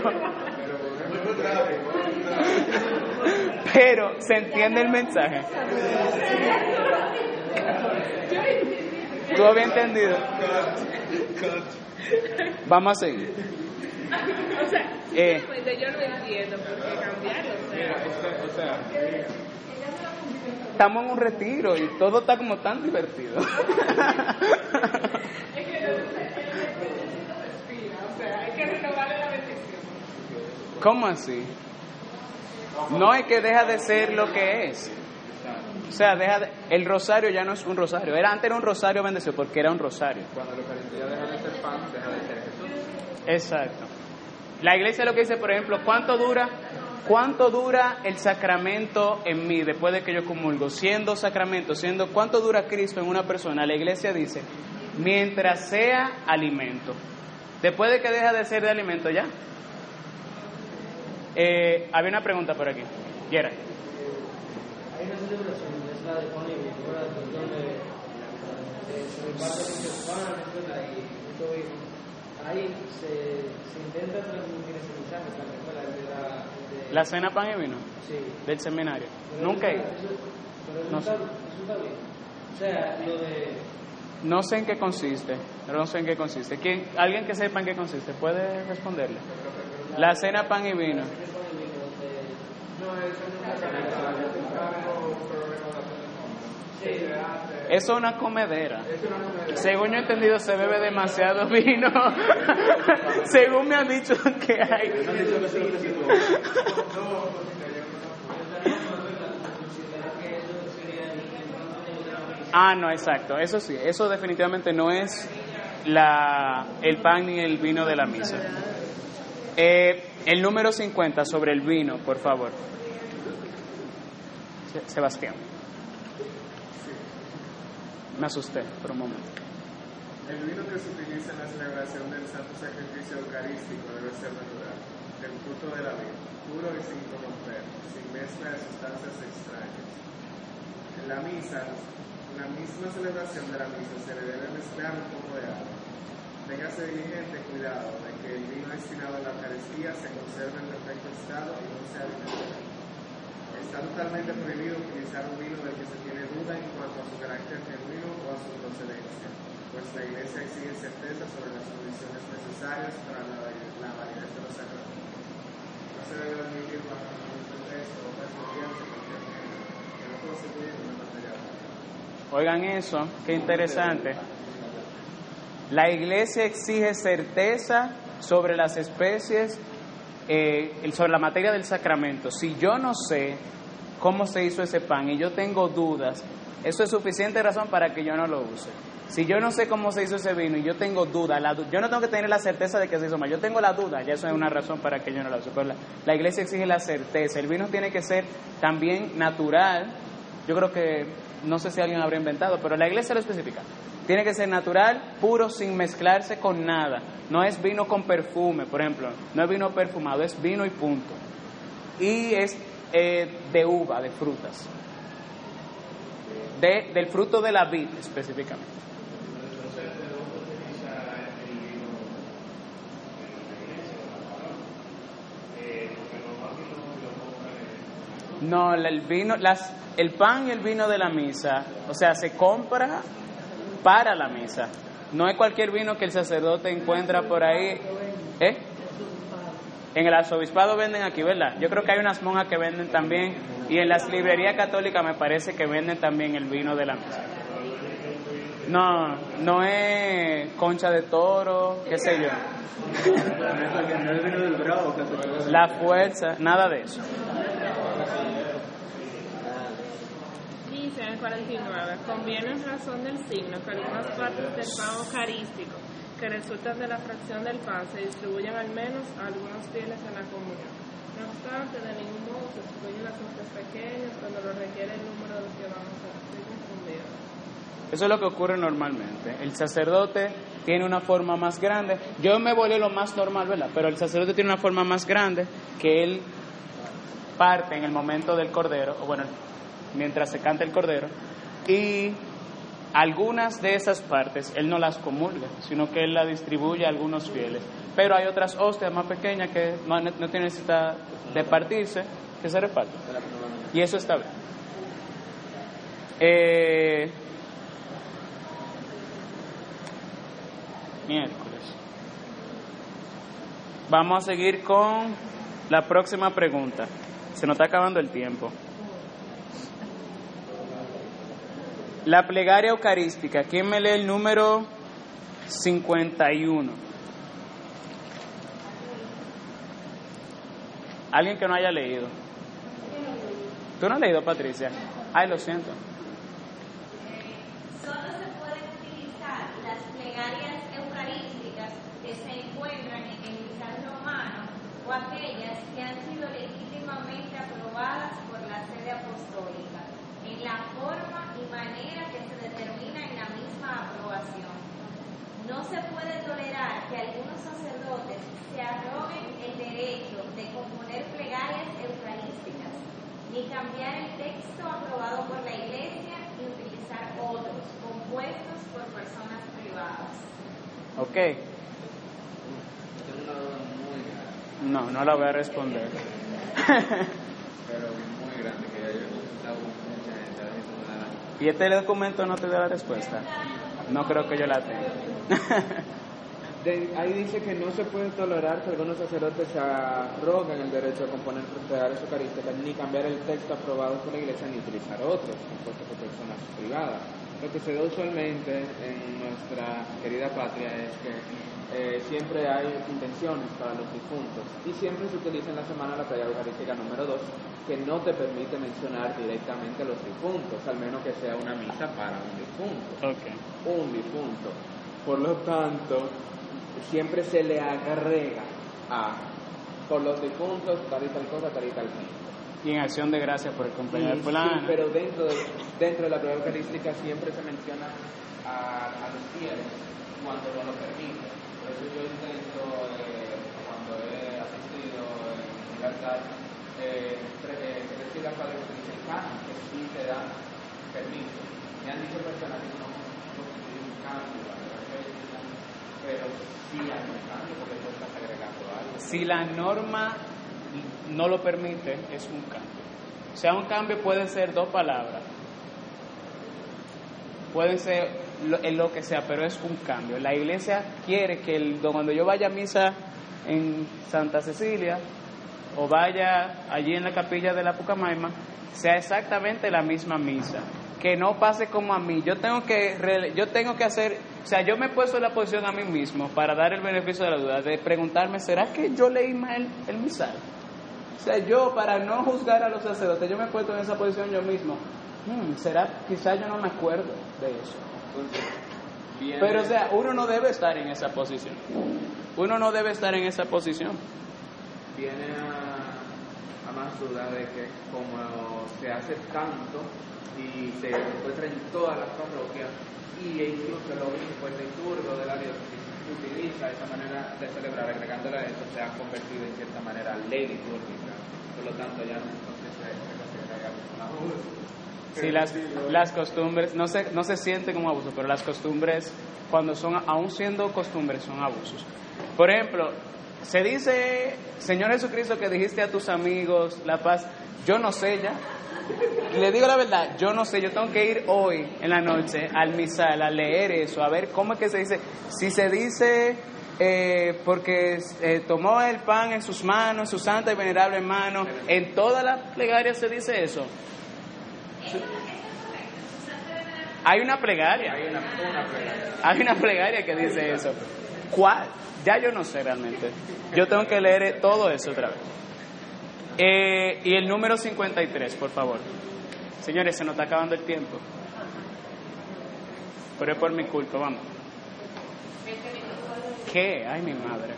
[SPEAKER 1] pero ¿se entiende el mensaje? ¿Tú habías entendido? Vamos a seguir.
[SPEAKER 2] O sea,
[SPEAKER 1] Eh.
[SPEAKER 2] simplemente yo no entiendo por qué cambiarlo. O sea,
[SPEAKER 3] O sea,
[SPEAKER 1] Estamos en un retiro y todo está como tan divertido.
[SPEAKER 2] es que o sea, hay que renovarle la bendición.
[SPEAKER 1] ¿Cómo así? No es que deja de ser lo que es. O sea, deja de- el rosario ya no es un rosario. Era antes era un rosario bendecido porque era un rosario.
[SPEAKER 3] cuando la Eucaristía deja de ser pan, deja de ser Jesús.
[SPEAKER 1] Exacto. La iglesia lo que dice, por ejemplo, ¿cuánto dura? ¿Cuánto dura el sacramento en mí después de que yo comulgo? Siendo sacramento, siendo ¿cuánto dura Cristo en una persona? La iglesia dice, mientras sea alimento. Después de que deja de ser de alimento, ¿ya? Eh, había una pregunta por aquí. Yera.
[SPEAKER 8] Hay una celebración, es la de ¿verdad? Y mucho vino. Ahí se, se intenta transmitir ese mensaje para la escuela de la... de-
[SPEAKER 1] La cena pan y vino
[SPEAKER 8] Sí.
[SPEAKER 1] del seminario.
[SPEAKER 8] Pero
[SPEAKER 1] Nunca he
[SPEAKER 8] eso
[SPEAKER 1] ido.
[SPEAKER 8] Pero eso
[SPEAKER 1] No
[SPEAKER 8] eso está bien. O sea, lo de...
[SPEAKER 1] No sé en qué consiste, pero no sé en qué consiste. ¿Quién, ¿Alguien que sepa en qué consiste puede responderle? La cena pan y vino. Es una comedera. Según yo he entendido, se bebe demasiado vino. Según me han dicho que hay. Ah, no, exacto. Eso sí, eso definitivamente no es la, el pan ni el vino de la misa. Eh, el número 50 sobre el vino, por favor. Se- Sebastián. Me asusté por un momento.
[SPEAKER 9] El vino que se utiliza en la celebración del santo sacrificio eucarístico debe ser natural, del fruto de la vid, puro y sin corromper, sin mezcla de sustancias extrañas. En la misa, en la misma celebración de la misa se le debe mezclar un poco de agua. Téngase diligente cuidado de que el vino destinado a la Eucaristía se conserve en perfecto estado y no sea vinagre. Está totalmente prohibido utilizar un vino del que se tiene duda en cuanto a su carácter genuino o a su procedencia, pues la Iglesia exige certeza sobre las condiciones necesarias para la, la validez de los sacramentos. No se debe admitir bajo ningún pretexto o confianza cualquier que no constituye una materia prima.
[SPEAKER 1] Oigan eso, qué interesante. La iglesia exige certeza sobre las especies, eh, sobre la materia del sacramento. Si yo no sé cómo se hizo ese pan y yo tengo dudas, eso es suficiente razón para que yo no lo use. Si yo no sé cómo se hizo ese vino y yo tengo duda, la yo no tengo que tener la certeza de que se hizo mal, yo tengo la duda, ya eso es una razón para que yo no lo use. Pero la, la iglesia exige la certeza, el vino tiene que ser también natural, yo creo que, no sé si alguien lo habrá inventado, pero la iglesia lo especifica. Tiene que ser natural, puro, sin mezclarse con nada. No es vino con perfume, por ejemplo. No es vino perfumado, es vino y punto. Y es eh, de uva, de frutas. De, del fruto de la vid específicamente. No, el vino, las, el pan y el vino de la misa, o sea, se compra para la misa. No es cualquier vino que el sacerdote encuentra por ahí. ¿Eh? En el arzobispado venden aquí, ¿verdad? Yo creo que hay unas monjas que venden también. Y en las librerías católicas me parece que venden también el vino de la misa. No, no es concha de toro, qué sé yo. La fuerza, nada de eso.
[SPEAKER 2] Dice el 49, conviene en razón del signo que algunas partes del pan eucarístico que resultan de la fracción del pan se distribuyan al menos a algunos fieles en la comunión. No obstante, de ningún modo se excluyen las cosas pequeñas cuando lo requiere el número de los que vamos a estoy confundida.
[SPEAKER 1] Eso es lo que ocurre normalmente. El sacerdote tiene una forma más grande. Yo me volé lo más normal, ¿verdad? Pero el sacerdote tiene una forma más grande que él parte en el momento del cordero, o bueno, mientras se canta el cordero, y algunas de esas partes él no las comulga, sino que él las distribuye a algunos fieles. Pero hay otras hostias más pequeñas que no, no tienen necesidad de partirse, que se reparten. Y eso está bien. Eh, miércoles. Vamos a seguir con la próxima pregunta. Se nos está acabando el tiempo. La plegaria eucarística. ¿Quién me lee el número 51? Alguien que no haya leído. ¿Tú no has leído, Patricia? Ay, lo siento.
[SPEAKER 10] Solo se pueden utilizar las plegarias eucarísticas que se encuentran en el misal romano o aquellas que han sido legítimamente aprobadas por la sede apostólica, en la forma y manera que se determina en la misma aprobación. No se puede tolerar que algunos sacerdotes se arroguen el derecho de componer plegarias eucarísticas, ni cambiar el texto aprobado por la Iglesia y utilizar otros compuestos por personas privadas.
[SPEAKER 1] Ok. No, no la voy a responder.
[SPEAKER 3] Pero muy grande que ya yo
[SPEAKER 1] ¿Y este documento no te da la respuesta? No creo que yo la tenga.
[SPEAKER 3] Ahí dice que no se puede tolerar que algunos sacerdotes se arroguen el derecho a componer plegarias eucarísticas, ni cambiar el texto aprobado por la iglesia, ni utilizar otros compuestos por personas privadas. Lo que se da usualmente en nuestra querida patria es que eh, siempre hay intenciones para los difuntos y siempre se utiliza en la semana la plegaria eucarística número 2 que no te permite mencionar directamente a los difuntos, al menos que sea una misa para un difunto
[SPEAKER 1] ok.
[SPEAKER 3] un difunto. Por lo tanto, siempre se le agrega a por los difuntos tal y tal cosa, tal y tal fin.
[SPEAKER 1] Y en acción de gracias por el de
[SPEAKER 3] sí,
[SPEAKER 1] fulano.
[SPEAKER 3] pero dentro de, dentro de la prueba eucarística siempre se menciona a, a los fieles cuando no lo permite.
[SPEAKER 1] Si la norma no lo permite, es un cambio. O sea, un cambio puede ser dos palabras. Pueden ser lo, en lo que sea, pero es un cambio. La iglesia quiere que cuando yo vaya a misa en Santa Cecilia o vaya allí en la capilla de la Pucamaima, sea exactamente la misma misa. Que no pase como a mí. Yo tengo que, yo tengo que hacer, o sea, yo me he puesto en la posición a mí mismo para dar el beneficio de la duda, de preguntarme, ¿será que yo leí mal el, el misal? O sea, yo para no juzgar a los sacerdotes, yo me he puesto en esa posición yo mismo. Hmm, ¿Será? Quizás yo no me acuerdo de eso. Pero, o sea, uno no debe estar en esa posición. Uno no debe estar en esa posición.
[SPEAKER 3] viene a, a más duda de que como se hace tanto y se encuentra en todas las parroquias y e incluso el obispo, el liturgo de la diócesis utiliza esa manera de celebrar agregándole a eso se ha convertido en cierta manera ley litúrgica por lo tanto ya no entonces se se considera un abuso
[SPEAKER 1] Sí, las, las costumbres, no se, no se siente como abuso, pero las costumbres, cuando son, aún siendo costumbres, son abusos. Por ejemplo, se dice, Señor Jesucristo, que dijiste a tus amigos la paz, yo no sé ya. Le digo la verdad, yo no sé, yo tengo que ir hoy en la noche al misal a leer eso, a ver cómo es que se dice. Si se dice eh, porque eh, tomó el pan en sus manos, su santa y venerable mano, en toda la plegaria se dice eso. Hay una plegaria.
[SPEAKER 3] hay una, una plegaria.
[SPEAKER 1] Hay una plegaria que dice eso. ¿Cuál? Ya yo no sé realmente. Yo tengo que leer todo eso otra vez. Eh, y el número 53, por favor. Señores, se nos está acabando el tiempo. Pero es por mi culpa, vamos. ¿Qué? Ay, mi madre.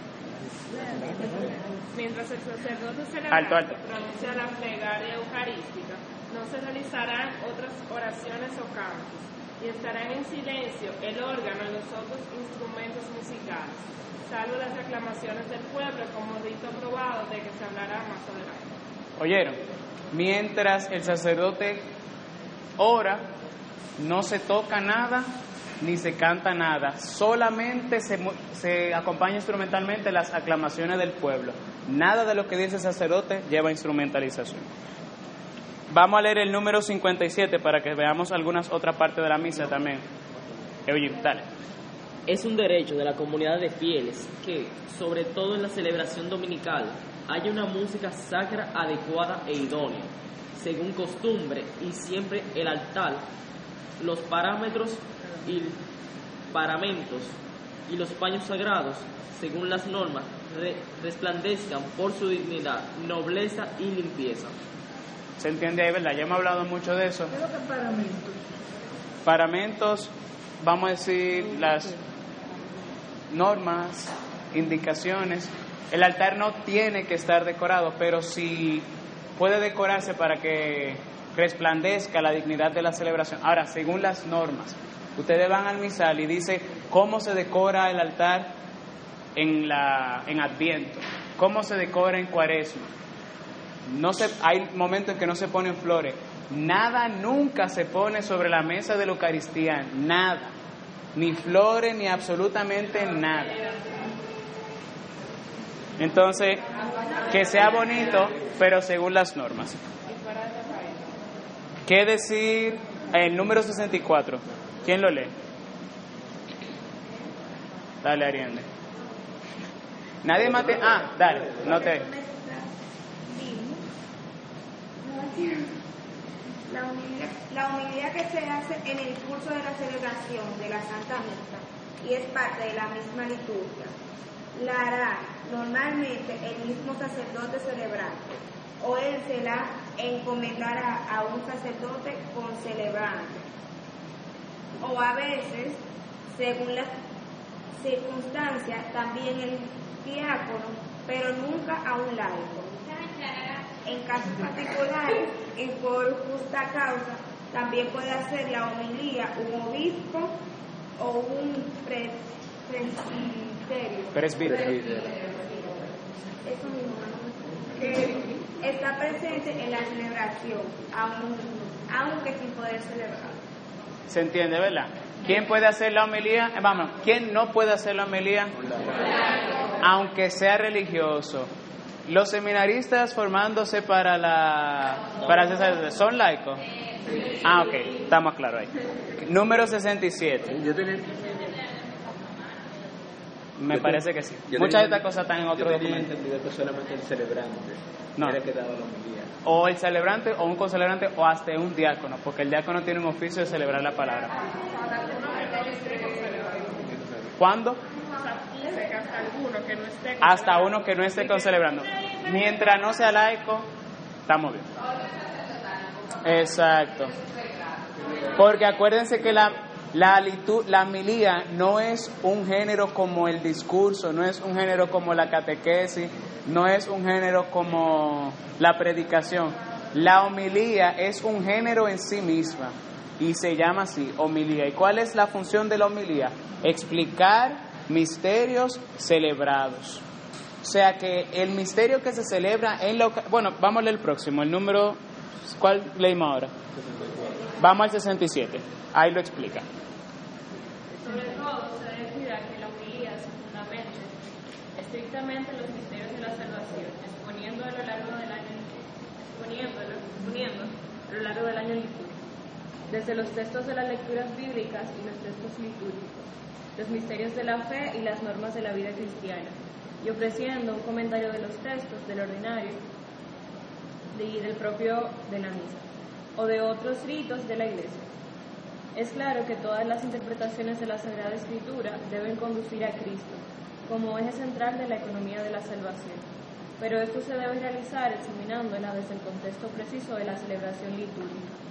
[SPEAKER 2] Mientras el sacerdote celebra
[SPEAKER 1] Alto, alto.
[SPEAKER 2] pronuncia la plegaria eucarística, no se realizarán otras oraciones o cantos, y estarán en silencio el órgano y los otros instrumentos musicales, salvo las reclamaciones del pueblo como rito probado de que se hablará más adelante.
[SPEAKER 1] ¿Oyeron? Mientras el sacerdote ora, no se toca nada ni se canta nada, solamente se acompaña instrumentalmente las aclamaciones del pueblo. Nada de lo que dice el sacerdote lleva instrumentalización. Vamos a leer el número 57 para que veamos algunas otras partes de la misa también. Oye, dale.
[SPEAKER 11] Es un derecho de la comunidad de fieles que, sobre todo en la celebración dominical, haya una música sacra adecuada e idónea, según costumbre, y siempre el altar, los parámetros y paramentos y los paños sagrados, según las normas, re- resplandezcan por su dignidad, nobleza y limpieza.
[SPEAKER 1] ¿Se entiende ahí, verdad? Ya hemos hablado mucho de eso.
[SPEAKER 6] ¿Qué es lo que es paramento?
[SPEAKER 1] Paramentos, vamos a decir, las normas, indicaciones. El altar no tiene que estar decorado, pero sí puede decorarse para que resplandezca la dignidad de la celebración. Ahora, según las normas, ustedes van al misal y dice cómo se decora el altar en, la, en Adviento, cómo se decora en Cuaresma. No se, hay momentos en que no se ponen flores. Nada nunca se pone sobre la mesa de la Eucaristía, nada. Ni flores, ni absolutamente nada. Entonces, que sea bonito, pero según las normas. ¿Qué decir el número 64? ¿Quién lo lee? Dale, Ariane. Nadie mate. Ah, dale, no te.
[SPEAKER 12] La humildad, que se hace en el curso de la celebración de la Santa Misa y es parte de la misma liturgia, la hará normalmente el mismo sacerdote celebrante o él se la encomendará a un sacerdote con celebrante o a veces, según las circunstancias, también el diácono, pero nunca a un laico. En casos particulares, y por justa causa, también puede hacer la homilía un obispo o un pre- presbiterio.
[SPEAKER 1] Presbítero.
[SPEAKER 12] Eso mismo, que está presente en la celebración, aun- aunque sin poder celebrar.
[SPEAKER 1] ¿Se entiende, verdad? ¿Quién puede hacer la homilía? Eh, Vamos, ¿quién no puede hacer la homilía? Aunque sea religioso. Los seminaristas formándose para la para son laicos. Ah, ok, estamos claros ahí. Número 67.
[SPEAKER 4] Yo tenía,
[SPEAKER 1] Me
[SPEAKER 4] yo
[SPEAKER 1] parece que sí. Muchas de estas cosas están en otro
[SPEAKER 4] yo tenía
[SPEAKER 1] documento.
[SPEAKER 4] entendido que solamente el celebrante
[SPEAKER 1] No.
[SPEAKER 4] era que daba la homilía.
[SPEAKER 1] O el celebrante, o un concelebrante, o hasta un diácono, porque el diácono tiene un oficio de celebrar la palabra. ¿Cuándo?
[SPEAKER 13] Hasta alguno que no esté
[SPEAKER 1] Hasta uno que no esté concelebrando. Mientras no sea laico, estamos bien. Exacto. Porque acuérdense que la, la, litu- la milía no es un género como el discurso, no es un género como la catequesis, no es un género como la predicación. La homilía es un género en sí misma y se llama así, homilía. ¿Y cuál es la función de la homilía? Explicar misterios celebrados. O sea que el misterio que se celebra en la... Bueno, vamos a leer el próximo, el número... ¿Cuál leímos ahora? Vamos al 67. Ahí lo explica.
[SPEAKER 13] Sobre todo, se debe cuidar que la homilía se fundamente estrictamente en los misterios de la salvación, exponiendo a lo largo del año, exponiéndolo, exponiendo a lo largo del año litúrgico, desde los textos de las lecturas bíblicas y los textos litúrgicos, los misterios de la fe y las normas de la vida cristiana, y ofreciendo un comentario de los textos del ordinario y del propio de la misa, o de otros ritos de la iglesia. Es claro que todas las interpretaciones de la Sagrada Escritura deben conducir a Cristo como eje central de la economía de la salvación, pero esto se debe realizar examinándola desde el contexto preciso de la celebración litúrgica.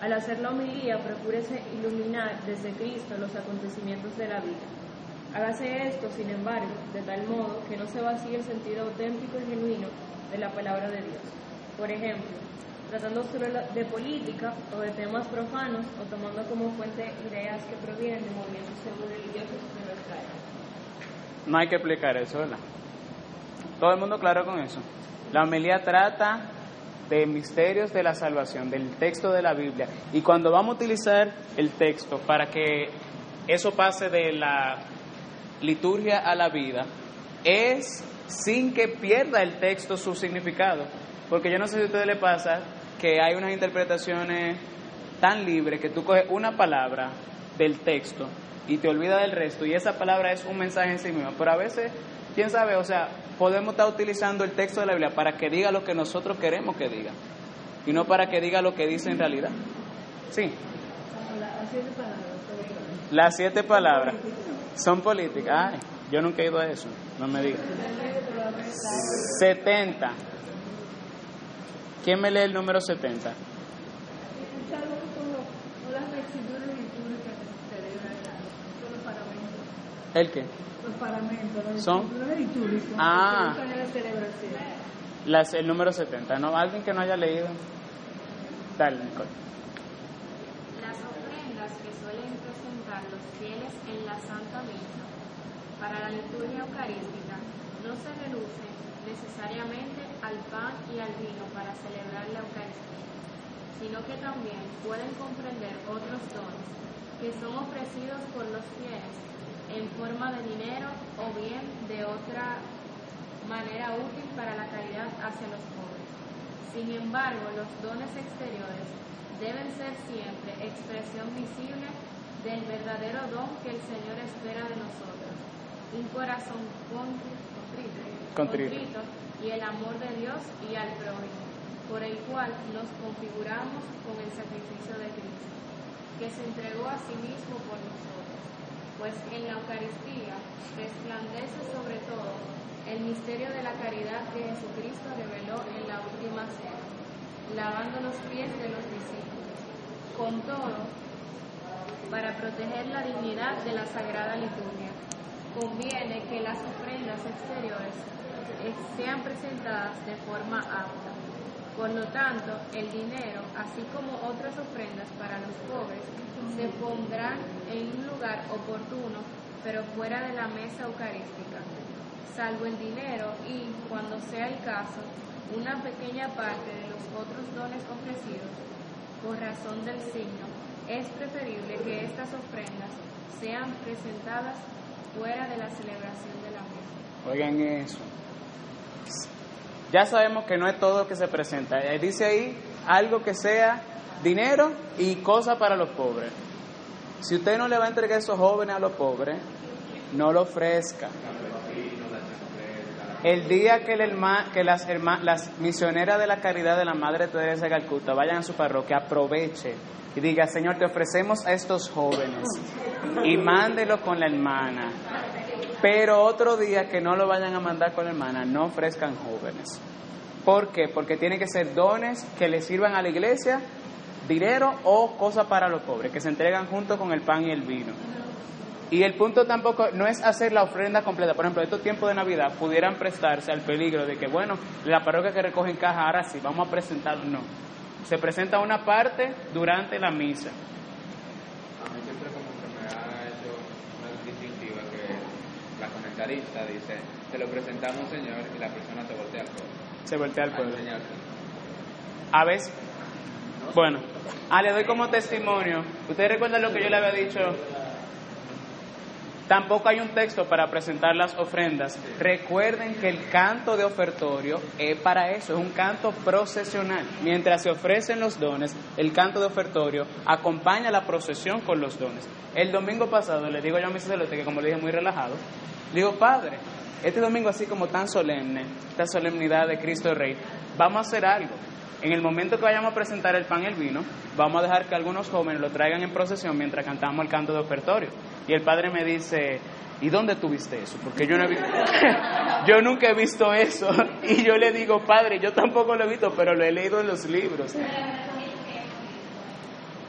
[SPEAKER 13] Al hacer la homilía, procúrese iluminar desde Cristo los acontecimientos de la vida. Hágase esto, sin embargo, de tal modo que no se vacíe el sentido auténtico y genuino de la palabra de Dios. Por ejemplo, tratando solo de política o de temas profanos o tomando como fuente ideas que provienen de movimientos pseudo-religiosos de nuestra época.
[SPEAKER 1] No hay que explicar eso, ¿verdad? Todo el mundo claro con eso. La homilía trata de misterios de la salvación, del texto de la Biblia. Y cuando vamos a utilizar el texto para que eso pase de la liturgia a la vida, es sin que pierda el texto su significado. Porque yo no sé si a ustedes les pasa que hay unas interpretaciones tan libres que tú coges una palabra del texto y te olvidas del resto y esa palabra es un mensaje en sí misma. Pero a veces, quién sabe, o sea, podemos estar utilizando el texto de la Biblia para que diga lo que nosotros queremos que diga y no para que diga lo que dice en realidad. Sí,
[SPEAKER 14] Las siete palabras.
[SPEAKER 1] son políticas. Ay, yo nunca he ido a eso, no me digas. 70. ¿Quién me lee el número 70?
[SPEAKER 14] Es algo como como las vestiduras litúrgicas que se celebran son los paramentos.
[SPEAKER 1] ¿El qué?
[SPEAKER 14] Los paramentos, las
[SPEAKER 1] ¿Son?
[SPEAKER 14] litúrgicas
[SPEAKER 1] Ah. Las, el número 70, ¿no? ¿Alguien que no haya leído? Dale, Nicole.
[SPEAKER 15] Las ofrendas que suelen presentar los fieles en la Santa Misa para la liturgia eucarística no se reducen necesariamente
[SPEAKER 13] al pan y al vino para celebrar la Eucaristía, sino que también pueden comprender otros dones que son ofrecidos por los fieles en forma de dinero o bien de otra manera útil para la caridad hacia los pobres. Sin embargo, los dones exteriores deben ser siempre expresión visible del verdadero don que el Señor espera de nosotros, un corazón contrito, y el amor de Dios y al prójimo, por el cual nos configuramos con el sacrificio de Cristo, que se entregó a sí mismo por nosotros, pues en la Eucaristía resplandece sobre todo el misterio de la caridad que Jesucristo reveló en la última cena, lavando los pies de los discípulos. Con todo, para proteger la dignidad de la Sagrada Liturgia, conviene que las ofrendas exteriores eh, sean presentadas de forma apta. Por lo tanto, el dinero, así como otras ofrendas para los pobres, se pondrán en un lugar oportuno, pero fuera de la mesa eucarística, salvo el dinero y, cuando sea el caso, una pequeña parte de los otros dones ofrecidos por razón del signo, es preferible que estas ofrendas sean presentadas fuera de la celebración de la mesa.
[SPEAKER 1] Oigan eso. Ya sabemos que no es todo lo que se presenta. Eh, Dice ahí algo que sea dinero y cosa para los pobres. Si usted no le va a entregar esos jóvenes a los pobres, no lo ofrezca. El día que, el que las, herma- las misioneras de la caridad de la Madre Teresa de Calcuta vayan a su parroquia, aproveche y diga, Señor, te ofrecemos a estos jóvenes y mándelo con la hermana. Pero otro día que no lo vayan a mandar con la hermana, no ofrezcan jóvenes. ¿Por qué? Porque tienen que ser dones que le sirvan a la iglesia, dinero o cosas para los pobres, que se entregan junto con el pan y el vino. Y el punto tampoco no es hacer la ofrenda completa. Por ejemplo, estos tiempos de Navidad pudieran prestarse al peligro de que, bueno, la parroquia que recoge en caja, ahora sí, vamos a presentarlo. No. Se presenta una parte durante la misa.
[SPEAKER 3] A mí siempre como que me ha hecho una distintiva que la comentarista dice, te lo presentamos Señor y la persona se voltea al pueblo.
[SPEAKER 1] Se voltea al pueblo.
[SPEAKER 3] Señor.
[SPEAKER 1] A veces, bueno, ah, le doy como testimonio. ¿Ustedes recuerdan lo que yo le había dicho? Tampoco hay un texto para presentar las ofrendas. Recuerden que el canto de ofertorio es para eso, es un canto procesional. Mientras se ofrecen los dones, el canto de ofertorio acompaña la procesión con los dones. El domingo pasado le digo yo a mi sacerdote, que como le dije muy relajado, digo, Padre, este domingo así como tan solemne, esta solemnidad de Cristo Rey, vamos a hacer algo. En el momento que vayamos a presentar el pan y el vino, vamos a dejar que algunos jóvenes lo traigan en procesión mientras cantamos el canto de ofertorio. Y el padre me dice, ¿y dónde tuviste eso? Porque yo no he visto, yo nunca he visto eso. Y yo le digo, padre, yo tampoco lo he visto, pero lo he leído en los libros.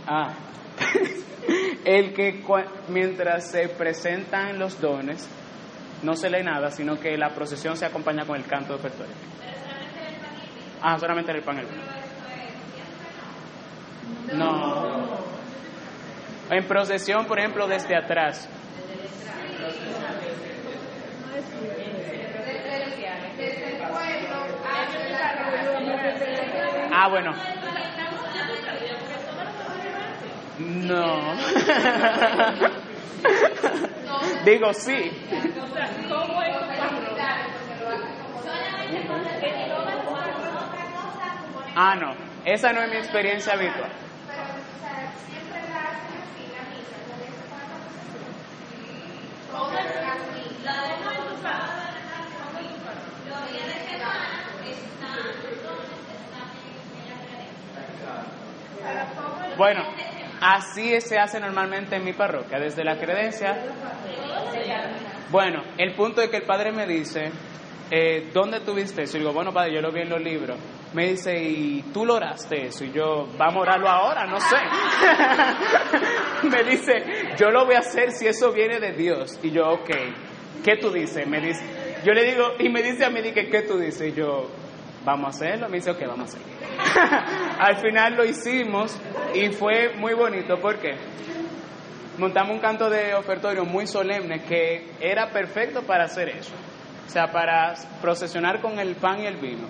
[SPEAKER 1] Ah, el que mientras se presentan los dones, no se lee nada, sino que la procesión se acompaña con el canto de ofertorio. Ah, solamente el pan el vino. No. En procesión, por ejemplo, desde atrás. Ah, bueno. No. Digo sí.
[SPEAKER 2] ¿Cómo es
[SPEAKER 1] Ah, no. Esa no es mi experiencia habitual. Bueno, así se hace normalmente en mi parroquia, desde la credencia. Bueno, el punto es que el padre me dice, eh, ¿dónde tuviste eso? Y digo, bueno, padre, yo lo vi en los libros. Me dice, ¿y tú lo oraste eso? Y yo, vamos a orarlo ahora, no sé. me dice, yo lo voy a hacer si eso viene de Dios. Y yo, ok, ¿qué tú dices? Me dice, yo le digo, y me dice a mí, ¿qué tú dices? Y yo, vamos a hacerlo. Me dice, ok, vamos a hacerlo. Al final lo hicimos y fue muy bonito. ¿Por qué? montamos un canto de ofertorio muy solemne que era perfecto para hacer eso. O sea, para procesionar con el pan y el vino.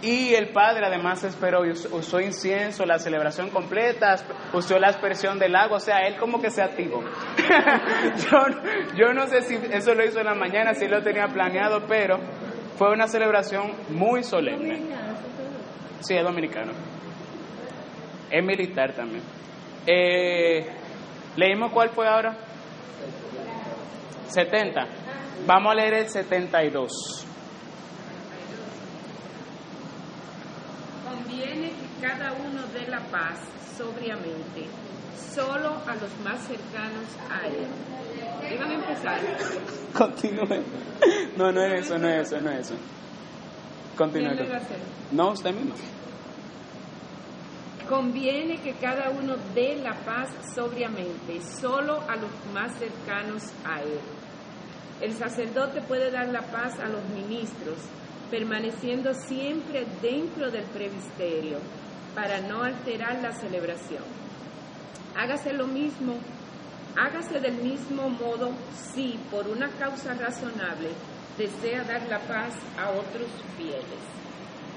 [SPEAKER 1] Y el padre además esperó y us- usó incienso, la celebración completa, usó la aspersión del agua, o sea, él como que se activó. yo, no sé si eso lo hizo en la mañana, si lo tenía planeado, pero fue una celebración muy solemne. Sí, es dominicano. Es militar también. Eh, ¿Leímos cuál fue ahora? 70. Vamos a leer el 72.
[SPEAKER 7] Conviene que cada uno dé la paz sobriamente, solo a los más cercanos a él. Iban a empezar.
[SPEAKER 1] Continúe. No, no es eso, no es eso, no es eso. Continúe. No, usted mismo.
[SPEAKER 7] Conviene que cada uno dé la paz sobriamente, solo a los más cercanos a él. El sacerdote puede dar la paz a los ministros, permaneciendo siempre dentro del presbiterio, para no alterar la celebración. Hágase lo mismo, hágase del mismo modo si, por una causa razonable, desea dar la paz a otros fieles.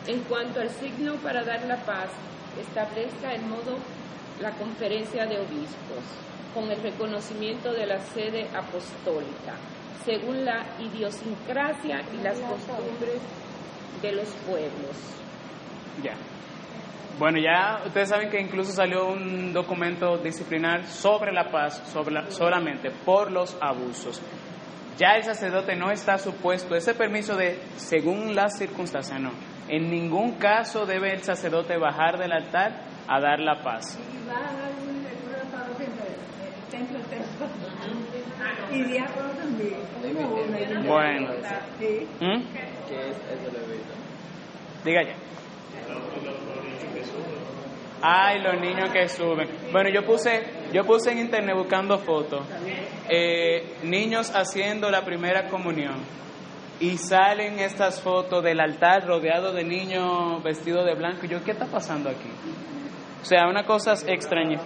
[SPEAKER 7] En cuanto al signo para dar la paz, establezca el modo la conferencia de obispos, con el reconocimiento de la sede apostólica, según la idiosincrasia y las costumbres de los pueblos.
[SPEAKER 1] Ya. Bueno, ya ustedes saben que incluso salió un documento disciplinar sobre la paz, sobre la- solamente por los abusos. Ya el sacerdote no está supuesto, ese permiso de según las circunstancias, no. En ningún caso debe el sacerdote bajar del altar a dar la paz.
[SPEAKER 6] Y va a dar un para los el templo templo. Y diácono también. Uno, uno.
[SPEAKER 1] Bueno.
[SPEAKER 6] Sí.
[SPEAKER 1] ¿Mm? Diga ya. Ay, los niños que suben. Bueno, yo puse, yo puse en internet buscando fotos, eh, niños haciendo la primera comunión y salen estas fotos del altar rodeado de niños vestidos de blanco. Yo, ¿qué está pasando aquí? O sea, una cosa extraña.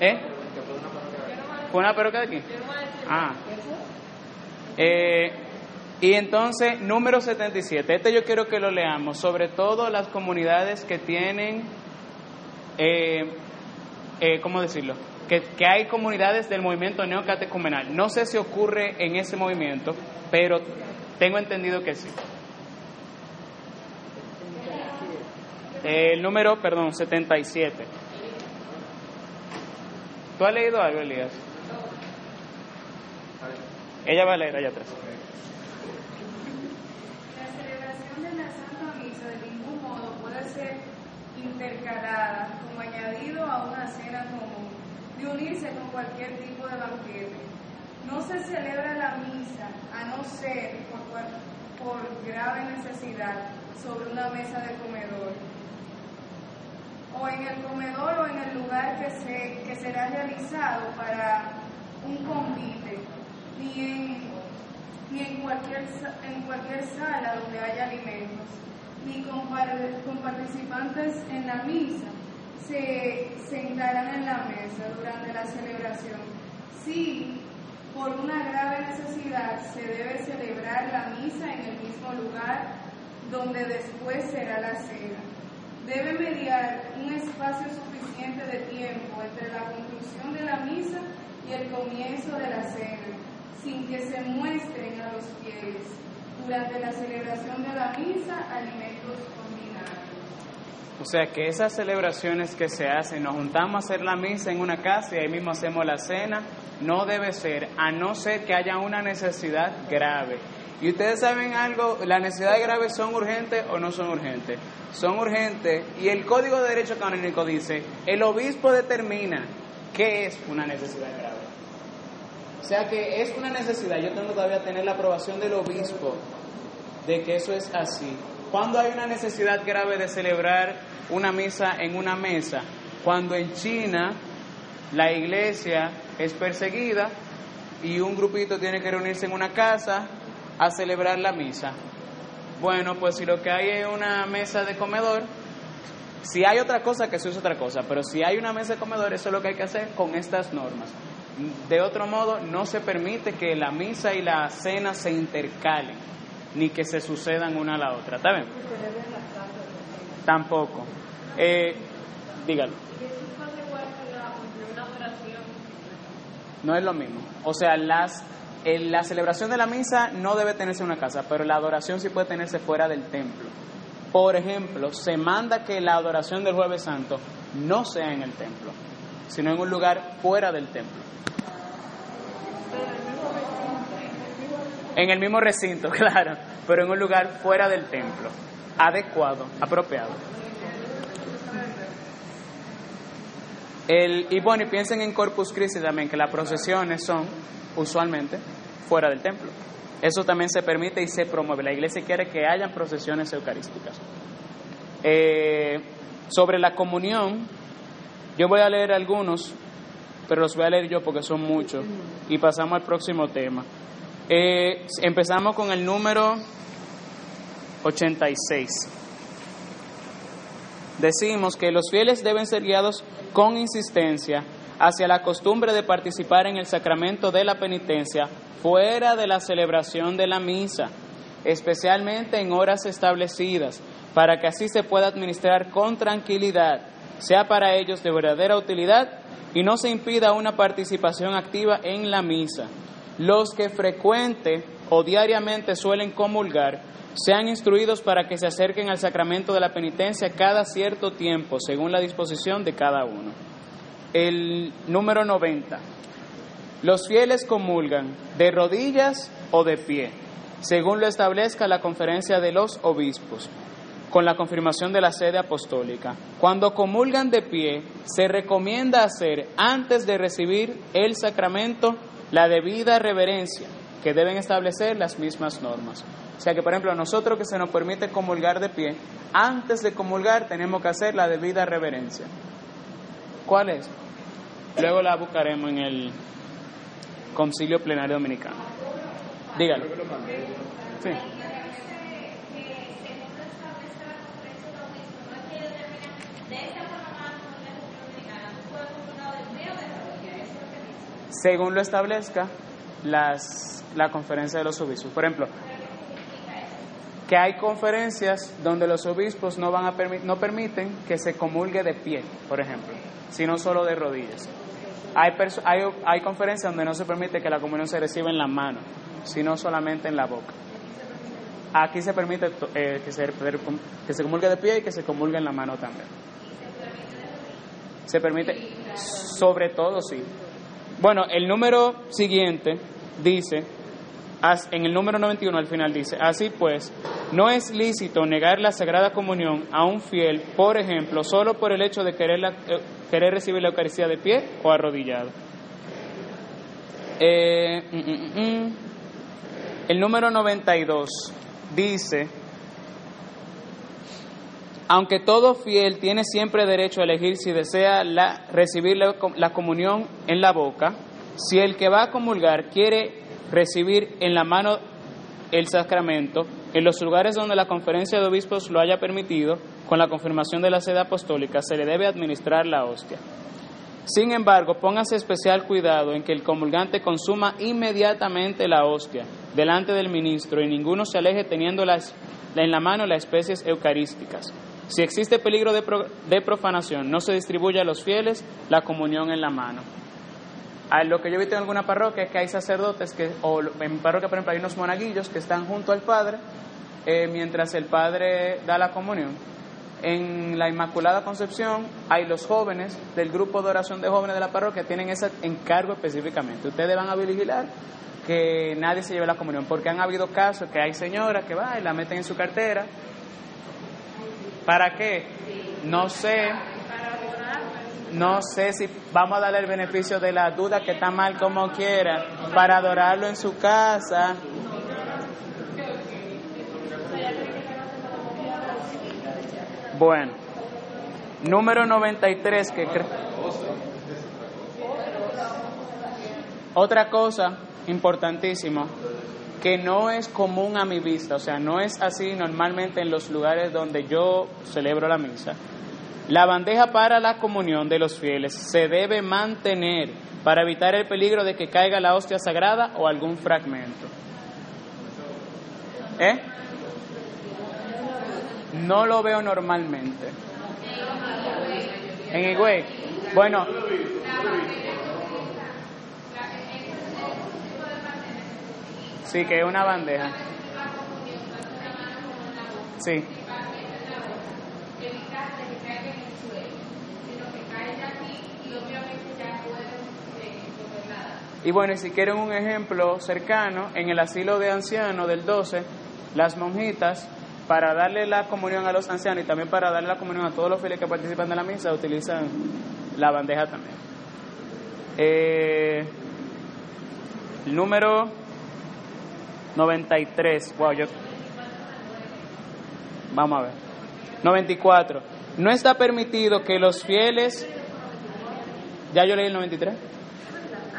[SPEAKER 1] ¿Eh? ¿Fue una peruca de aquí? Ah. Eh, y entonces, número 77, este yo quiero que lo leamos, sobre todo las comunidades que tienen, eh, eh, ¿cómo decirlo? Que, que hay comunidades del movimiento neocatecumenal. No sé si ocurre en ese movimiento, pero tengo entendido que sí. El número, perdón, 77. ¿Tú has leído algo, Elías? Ella va a leer allá atrás.
[SPEAKER 16] La celebración de la Santa Misa de ningún modo puede ser intercalada como añadido a una cena común, de unirse con cualquier tipo de banquete. No se celebra la misa a no ser por, por grave necesidad sobre una mesa de comedor o en el comedor o en el lugar que, se, que será realizado para un convite, ni en, ni en, cualquier, en cualquier sala donde haya alimentos, ni con, par- con participantes en la misa, se sentarán en la mesa durante la celebración. Si por una grave necesidad se debe celebrar la misa en el mismo lugar donde después será la cena. Debe mediar un espacio suficiente de tiempo entre la conclusión de la misa y el comienzo de la cena, sin que se muestren a los fieles durante la celebración de la misa alimentos combinados.
[SPEAKER 1] O sea que esas celebraciones que se hacen, nos juntamos a hacer la misa en una casa y ahí mismo hacemos la cena, no debe ser, a no ser que haya una necesidad grave. Y ustedes saben algo, las necesidades graves son urgentes o no son urgentes. Son urgentes y el Código de Derecho Canónico dice, el obispo determina qué es una necesidad grave. O sea que es una necesidad, yo tengo todavía tener la aprobación del obispo de que eso es así. Cuando hay una necesidad grave de celebrar una misa en una mesa, cuando en China la iglesia es perseguida y un grupito tiene que reunirse en una casa a celebrar la misa. Bueno, pues si lo que hay es una mesa de comedor, si hay otra cosa, que se use otra cosa, pero si hay una mesa de comedor, eso es lo que hay que hacer con estas normas. De otro modo, no se permite que la misa y la cena se intercalen. ni que se sucedan una a la otra. ¿Está bien? Tampoco. Eh, dígalo. No es lo mismo. O sea, las, el- la celebración de la misa no debe tenerse en una casa, pero la adoración sí puede tenerse fuera del templo. Por ejemplo, se manda que la adoración del jueves santo no sea en el templo, sino en un lugar fuera del templo. En el mismo recinto, claro, pero en un lugar fuera del templo, adecuado, apropiado. El, y bueno, y piensen en Corpus Christi también, que las procesiones son usualmente fuera del templo. Eso también se permite y se promueve. La iglesia quiere que hayan procesiones eucarísticas. Eh, sobre la comunión, yo voy a leer algunos, pero los voy a leer yo porque son muchos. Y pasamos al próximo tema. Eh, empezamos con el número 86 decimos que los fieles deben ser guiados con insistencia hacia la costumbre de participar en el sacramento de la penitencia fuera de la celebración de la misa, especialmente en horas establecidas, para que así se pueda administrar con tranquilidad, sea para ellos de verdadera utilidad y no se impida una participación activa en la misa. Los que frecuente o diariamente suelen comulgar sean instruidos para que se acerquen al sacramento de la penitencia cada cierto tiempo, según la disposición de cada uno. El número 90. Los fieles comulgan de rodillas o de pie, según lo establezca la conferencia de los obispos, con la confirmación de la sede apostólica. Cuando comulgan de pie, se recomienda hacer, antes de recibir el sacramento, la debida reverencia, que deben establecer las mismas normas. O sea que, por ejemplo, nosotros que se nos permite comulgar de pie, antes de comulgar tenemos que hacer la debida reverencia. ¿Cuál es? Luego la buscaremos en el Concilio Plenario Dominicano. Dígalo. Sí. Según lo establezca las, la conferencia de los obispos. Por ejemplo, que hay conferencias donde los obispos no, van a permi- no permiten que se comulgue de pie, por ejemplo, sino solo de rodillas. Hay, hay, hay conferencias donde no se permite que la comunión se reciba en la mano, sino solamente en la boca. Aquí se permite eh, que, se, que se comulgue de pie y que se comulgue en la mano también. Se permite, sobre todo sí. Bueno, el número siguiente dice, en el número 91 al final dice, así pues, no es lícito negar la Sagrada Comunión a un fiel, por ejemplo, solo por el hecho de querer, la- eh, querer recibir la Eucaristía de pie o arrodillado. Eh, mm, mm, mm. El número 92 dice, aunque todo fiel tiene siempre derecho a elegir si desea recibir la, comunión en la boca, si el que va a comulgar quiere recibir en la mano el sacramento, en los lugares donde la conferencia de obispos lo haya permitido, con la confirmación de la sede apostólica, se le debe administrar la hostia. Sin embargo, póngase especial cuidado en que el comulgante consuma inmediatamente la hostia delante del ministro y ninguno se aleje teniendo en la mano las especies eucarísticas. Si existe peligro de, pro- de profanación, no se distribuye a los fieles la comunión en la mano. A lo que yo he visto en alguna parroquia es que hay sacerdotes que, o en parroquia, por ejemplo, hay unos monaguillos que están junto al Padre eh, mientras el Padre da la comunión. En la Inmaculada Concepción hay los jóvenes del grupo de oración de jóvenes de la parroquia, tienen ese encargo específicamente. Ustedes van a vigilar que nadie se lleve la comunión, porque han habido casos que hay señoras que van y la meten en su cartera. ¿Para qué? No sé. No sé si vamos a darle el beneficio de la duda que está mal como quiera, para adorarlo en su casa. Bueno, número 93 que Otra cosa importantísima que no es común a mi vista, o sea, no es así normalmente en los lugares donde yo celebro la misa. La bandeja para la comunión de los fieles se debe mantener para evitar el peligro de que caiga la hostia sagrada o algún fragmento. ¿Eh? No lo veo normalmente. En Higüey. Bueno, sí, que es una bandeja. Sí. Y bueno, y si quieren un ejemplo cercano, en el asilo de ancianos del 12, las monjitas, para darle la comunión a los ancianos y también para darle la comunión a todos los fieles que participan de la misa, utilizan la bandeja también. Eh, el número 93, wow, yo... Vamos a ver. 94. No está permitido que los fieles... ¿Ya yo leí el 93?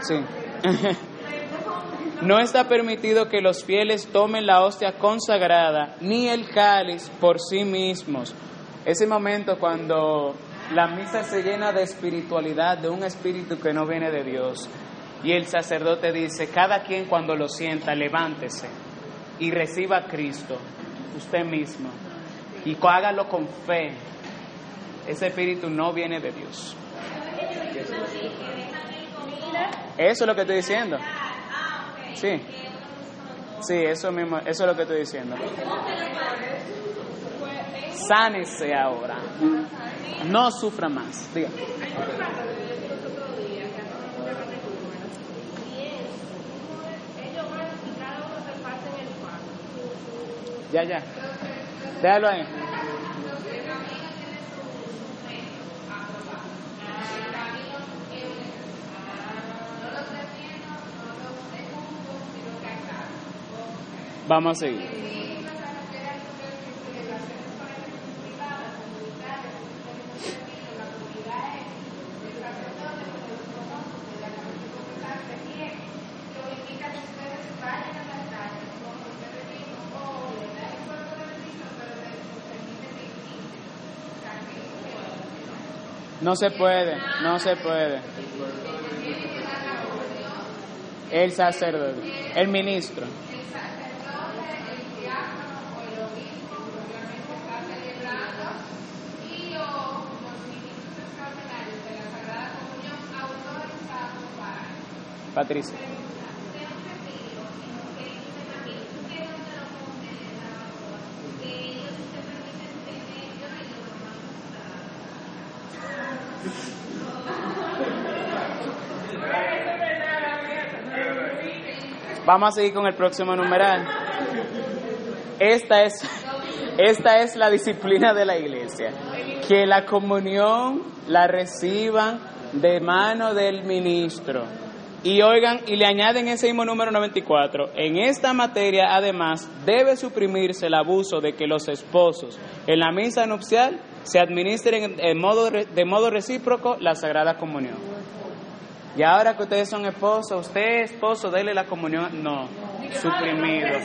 [SPEAKER 1] Sí. no está permitido que los fieles tomen la hostia consagrada ni el cáliz por sí mismos. Ese momento cuando la misa se llena de espiritualidad, de un espíritu que no viene de Dios. Y el sacerdote dice, cada quien cuando lo sienta, levántese y reciba a Cristo, usted mismo, y hágalo con fe. Ese espíritu no viene de Dios. Eso es lo que estoy diciendo. Sí. Sí, eso mismo, eso es lo que estoy diciendo. Sánese ahora. No sufra más. Diga. Ya, ya. Déjalo ahí. Vamos a seguir. No se puede, no se puede. El sacerdote, el ministro. Patricia. Vamos a seguir con el próximo numeral. Esta es, esta es la disciplina de la iglesia. Que la comunión la reciban de mano del ministro. Y oigan, y le añaden ese mismo número 94. En esta materia, además, debe suprimirse el abuso de que los esposos en la misa nupcial se administren en modo, de modo recíproco la Sagrada Comunión. Y ahora que ustedes son esposos, usted esposo, dele la comunión. No, suprimido.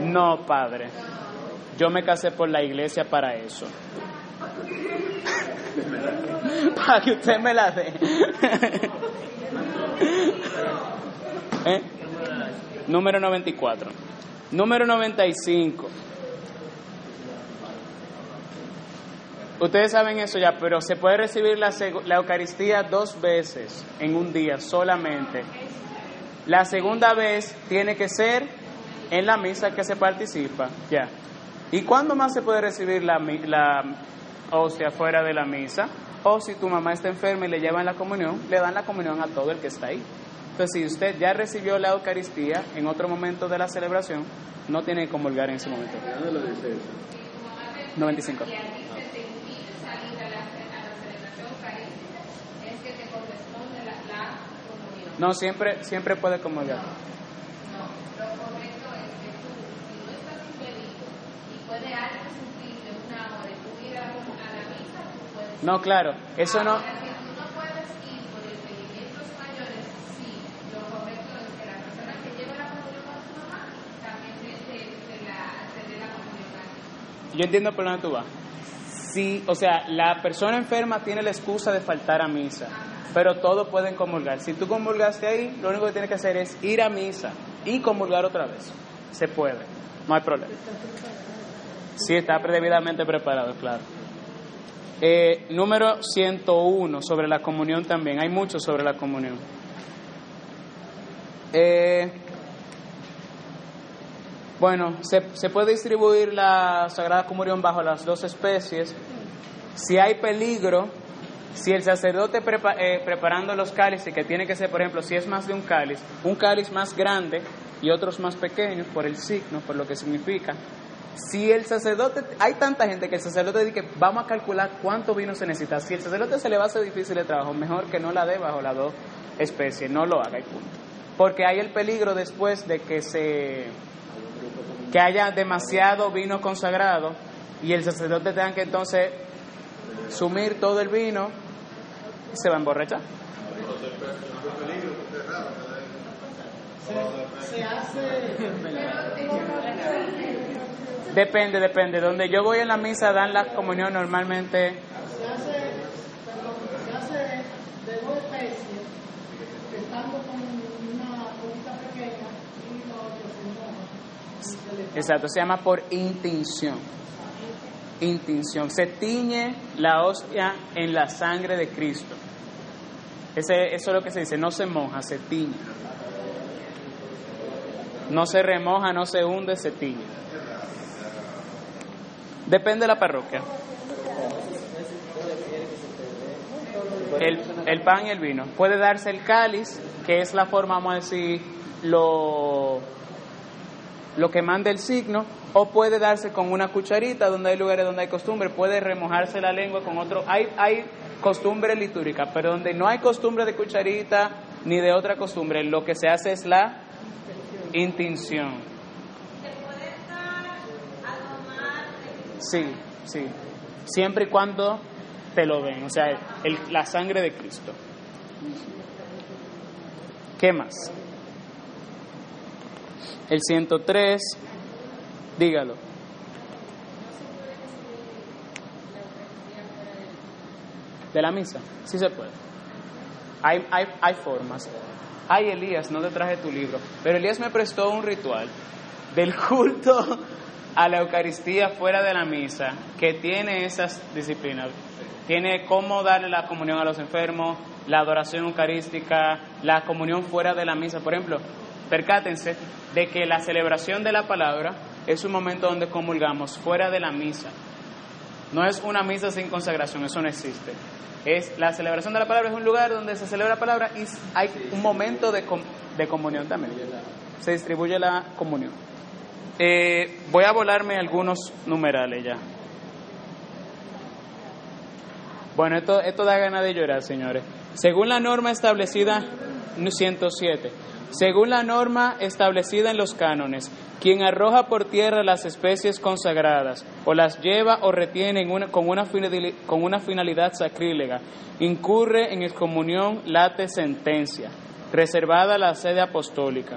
[SPEAKER 1] No, padre. Yo me casé por la iglesia para eso. para que usted me la dé. ¿Eh? Número 94. Número 95. Ustedes saben eso ya, pero se puede recibir la, la, Eucaristía dos veces en un día solamente. La segunda vez tiene que ser en la misa que se participa, ya. ¿Y cuándo más se puede recibir la, la hostia fuera de la misa? O si tu mamá está enferma y le llevan la comunión, le dan la comunión a todo el que está ahí. Entonces, si usted ya recibió la Eucaristía en otro momento de la celebración, no tiene que comulgar en ese momento. 95. No, siempre, siempre puede comulgar. No, claro, eso no. Yo entiendo por dónde tú vas. Sí, o sea, la persona enferma tiene la excusa de faltar a misa, pero todos pueden comulgar. Si tú comulgaste ahí, lo único que tienes que hacer es ir a misa y comulgar otra vez. Se puede. No hay problema. Sí, está debidamente preparado, claro. Eh, número 101, sobre la comunión también. Hay mucho sobre la comunión. Eh, bueno, se, se puede distribuir la Sagrada Comunión bajo las dos especies. Si hay peligro, si el sacerdote prepa- eh, preparando los cálices, que tiene que ser, por ejemplo, si es más de un cáliz, un cáliz más grande y otros más pequeños, por el signo, por lo que significa. Si el sacerdote, hay tanta gente que el sacerdote dice vamos a calcular cuánto vino se necesita. Si el sacerdote se le va a hacer difícil el trabajo, mejor que no la dé bajo las dos especies, no lo haga y punto. Porque hay el peligro después de que se que haya demasiado vino consagrado y el sacerdote tenga que entonces sumir todo el vino se va a emborrachar.
[SPEAKER 17] Se hace.
[SPEAKER 1] Depende, depende. Donde yo voy en la misa dan la comunión normalmente.
[SPEAKER 17] Se hace, de dos especies, estando con una copita pequeña y lo que se moja.
[SPEAKER 1] Exacto, se llama por intinción. Se tiñe la hostia en la sangre de Cristo. Ese, eso es lo que se dice, no se moja, se tiñe. No se remoja, no se hunde, se tiñe. Depende de la parroquia. El, el pan y el vino. Puede darse el cáliz, que es la forma, vamos a decir, lo, lo que manda el signo, o puede darse con una cucharita, donde hay lugares donde hay costumbre, puede remojarse la lengua con otro. Hay, hay costumbre litúrgica, pero donde no hay costumbre de cucharita ni de otra costumbre, lo que se hace es la intinción. Sí, sí. Siempre y cuando te lo ven, o sea, el- la sangre de Cristo. ¿Qué más? El 103, dígalo. ¿De la misa? Sí se puede. Hay, hay, hay formas. Ay, Elías, no te traje tu libro. Pero Elías me prestó un ritual del culto a la Eucaristía fuera de la misa que tiene esas disciplinas. Tiene cómo darle la comunión a los enfermos, la adoración eucarística, la comunión fuera de la misa. Por ejemplo, percátense de que la celebración de la palabra es un momento donde comulgamos fuera de la misa. No es una misa sin consagración, eso no existe. Es la celebración de la palabra es un lugar donde se celebra la palabra y hay un momento de, com- de comunión también. Se distribuye la comunión. Eh, voy a volarme algunos numerales ya. Bueno, esto, esto da ganas de llorar, señores. Según la norma establecida, 107, según la norma establecida en los cánones, quien arroja por tierra las especies consagradas o las lleva o retiene con, una con una finalidad sacrílega, incurre en excomunión late sentencia, reservada la sede apostólica.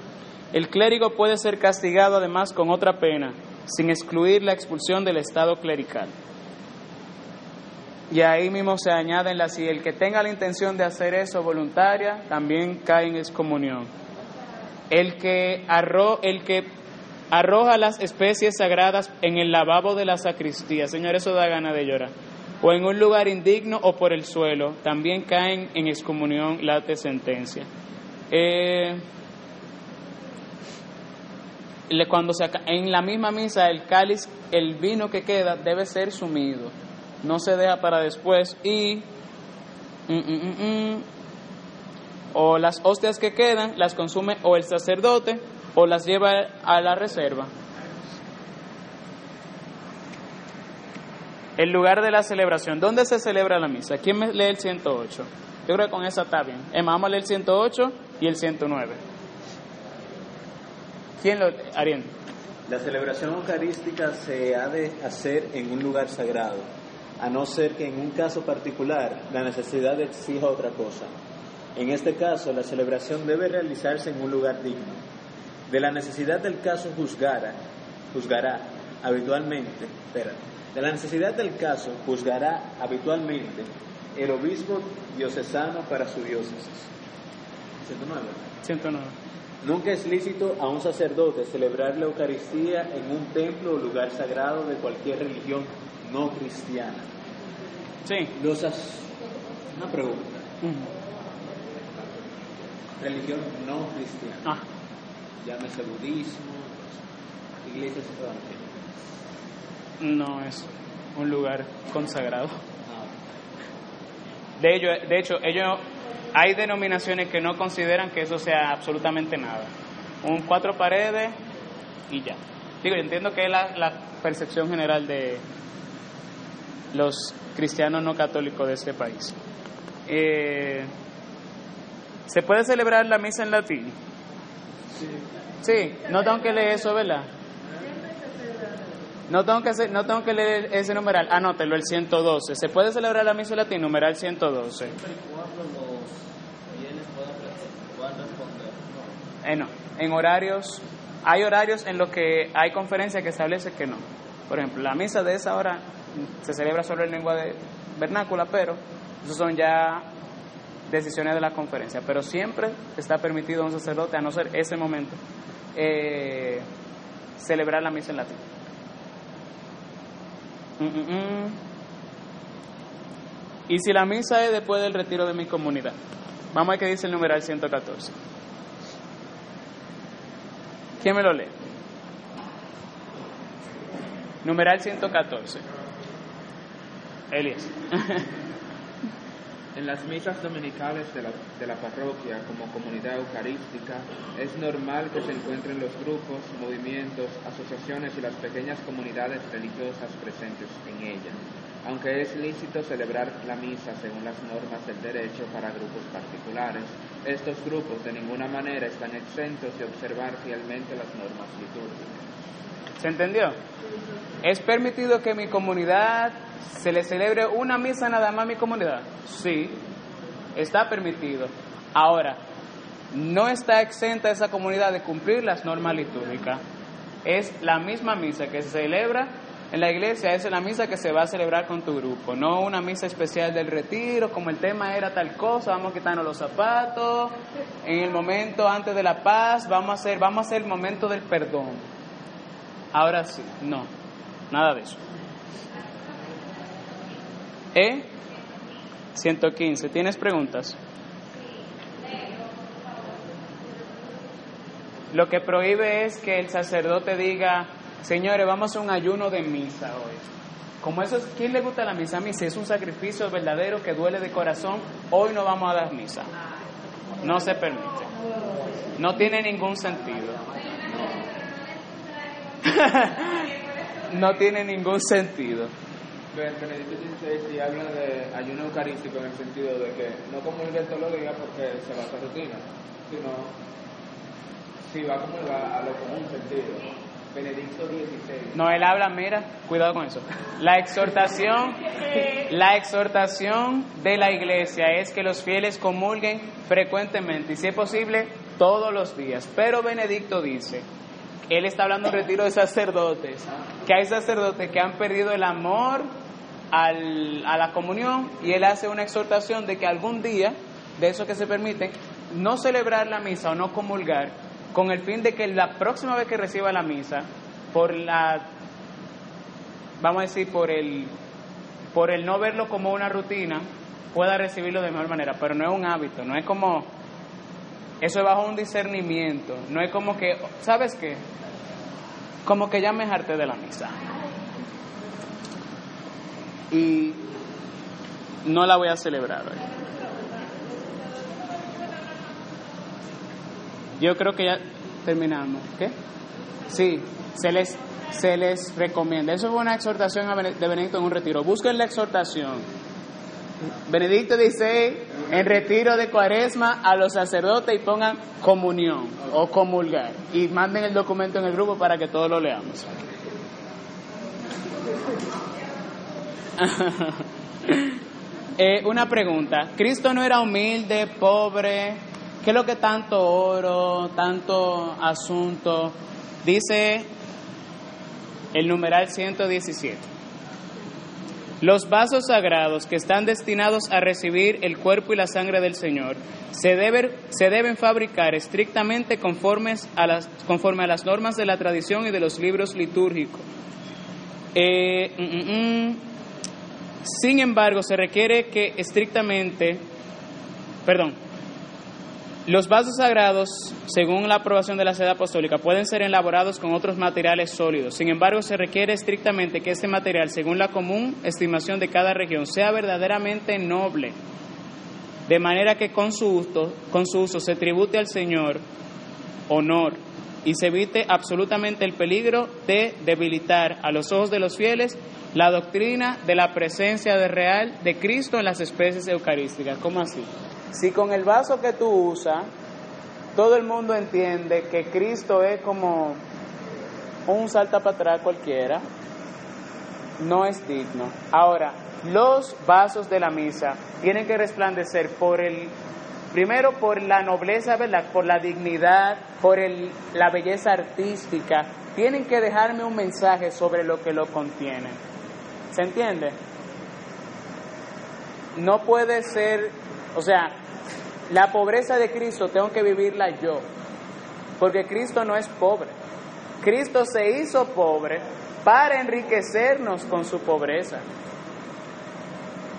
[SPEAKER 1] El clérigo puede ser castigado además con otra pena, sin excluir la expulsión del estado clerical. Y ahí mismo se añaden las, si el que tenga la intención de hacer eso voluntaria, también cae en excomunión. El que, arro, el que arroja las especies sagradas en el lavabo de la sacristía, señor, eso da gana de llorar, o en un lugar indigno o por el suelo, también caen en excomunión late sentencia. Eh, cuando se, en la misma misa el cáliz, el vino que queda debe ser sumido, no se deja para después y mm, mm, mm, mm, o las hostias que quedan las consume o el sacerdote o las lleva a la reserva. El lugar de la celebración. ¿Dónde se celebra la misa? ¿Quién lee el 108? Yo creo que con esa está bien. Emma, vamos a leer el 108 y el 109. ¿Quién lo Ariel?
[SPEAKER 4] La celebración eucarística se ha de hacer en un lugar sagrado, a no ser que en un caso particular la necesidad exija otra cosa. En este caso, la celebración debe realizarse en un lugar digno. De la necesidad del caso juzgará, juzgará habitualmente, espera, de la necesidad del caso juzgará habitualmente el obispo diocesano para su diócesis. 109.
[SPEAKER 1] 109.
[SPEAKER 4] Nunca es lícito a un sacerdote celebrar la Eucaristía en un templo o lugar sagrado de cualquier religión no cristiana.
[SPEAKER 1] Sí.
[SPEAKER 4] Los as- Una pregunta. Religión no cristiana.
[SPEAKER 1] Ah.
[SPEAKER 4] Llámese budismo, iglesias evangélicas.
[SPEAKER 1] No es un lugar consagrado.
[SPEAKER 4] Ah,
[SPEAKER 1] De, ello, de hecho, ellos, hay denominaciones que no consideran que eso sea absolutamente nada. Un cuatro paredes y ya. Digo, yo entiendo que es la, la percepción general de los cristianos no católicos de este país. Eh, ¿Se puede celebrar la misa en latín? Sí, no tengo que leer eso, ¿verdad? No tengo que hacer- no tengo que leer ese numeral. Anótelo, el 112. ¿Se puede celebrar la misa en latín? Numeral 112.
[SPEAKER 11] cuando los fieles puedan, puedan responder.
[SPEAKER 1] Eh, no. En horarios, hay horarios en los que hay conferencias que establece que no. Por ejemplo, la misa de esa hora se celebra solo en lengua de vernácula, pero eso son ya decisiones de la conferencia. Pero siempre está permitido a un sacerdote, a no ser ese momento, eh, celebrar la misa en latín. Mm, mm, mm. Y si la misa es después del retiro de mi comunidad, vamos a ver qué dice el numeral 114. ¿Quién me lo lee? Numeral 114. Elias.
[SPEAKER 3] En las misas dominicales de la, de la parroquia como comunidad eucarística es normal que se encuentren los grupos, movimientos, asociaciones y las pequeñas comunidades religiosas presentes en ella, aunque es lícito celebrar la misa según las normas del derecho para grupos particulares. Estos grupos de ninguna manera están exentos de observar fielmente las normas litúrgicas.
[SPEAKER 1] ¿Se entendió? ¿Es permitido que mi comunidad se le celebre una misa nada más a mi comunidad? Sí, está permitido. Ahora, no está exenta esa comunidad de cumplir las normas litúrgicas. Es la misma misa que se celebra en la iglesia, es la misa que se va a celebrar con tu grupo, no una misa especial del retiro, como el tema era tal cosa, vamos a quitarnos los zapatos, en el momento antes de la paz, vamos a hacer, vamos a hacer el momento del perdón. Ahora sí, no, nada de eso. ¿Eh? 115. ¿Tienes preguntas? Lo que prohíbe es que el sacerdote diga, señores, vamos a un ayuno de misa hoy. Como eso es, ¿quién le gusta la misa? A mí, si es un sacrificio verdadero que duele de corazón, hoy no vamos a dar misa. No se permite. No tiene ningún sentido. no tiene ningún sentido.
[SPEAKER 3] Ben- Benedicto XVI habla de ayuno eucarístico en el sentido de que no comulgue todos los días porque se va a hacer rutina, sino si va a comulgar a lo común sentido. Benedicto XVI.
[SPEAKER 1] No, él habla, mira, cuidado con eso. La exhortación, la exhortación de la iglesia es que los fieles comulguen frecuentemente y si es posible todos los días. Pero Benedicto dice, él está hablando de retiro de sacerdotes, que hay sacerdotes que han perdido el amor al- a la comunión y él hace una exhortación de que algún día, de eso que se permiten, no celebrar la misa o no comulgar con el fin de que la próxima vez que reciba la misa, por la, vamos a decir, por el, por el no verlo como una rutina, pueda recibirlo de mejor manera, pero no es un hábito, no es como, eso es bajo un discernimiento, no es como que, ¿sabes qué? Como que ya me harté de la misa. Y no la voy a celebrar hoy. Yo creo que ya terminamos. ¿Qué? Sí, se les, se les recomienda. Eso fue una exhortación de Benedicto en un retiro. Busquen la exhortación. Benedicto dice en retiro de cuaresma a los sacerdotes y pongan comunión o comulgar. Y manden el documento en el grupo para que todos lo leamos. Eh, una pregunta. Cristo no era humilde, pobre. ¿Qué es lo que tanto oro, tanto asunto? Dice el numeral 117. Los vasos sagrados que están destinados a recibir el cuerpo y la sangre del Señor se deben, fabricar estrictamente conformes a las, conforme a las normas de la tradición y de los libros litúrgicos. Eh, mm, mm, mm. Sin embargo, se requiere que estrictamente, perdón, los vasos sagrados, según la aprobación de la sede apostólica, pueden ser elaborados con otros materiales sólidos. Sin embargo, se requiere estrictamente que este material, según la común estimación de cada región, sea verdaderamente noble, de manera que con su uso, con su uso se tribute al Señor honor y se evite absolutamente el peligro de debilitar a los ojos de los fieles la doctrina de la presencia de real de Cristo en las especies eucarísticas. ¿Cómo así? Si con el vaso que tú usas, todo el mundo entiende que Cristo es como un salta para atrás cualquiera, no es digno. Ahora, los vasos de la misa tienen que resplandecer por el primero por la nobleza, ¿verdad? Por la dignidad, por la belleza artística. Tienen que dejarme un mensaje sobre lo que lo contienen. ¿Se entiende? No puede ser, o sea, la pobreza de Cristo tengo que vivirla yo, porque Cristo no es pobre. Cristo se hizo pobre para enriquecernos con su pobreza.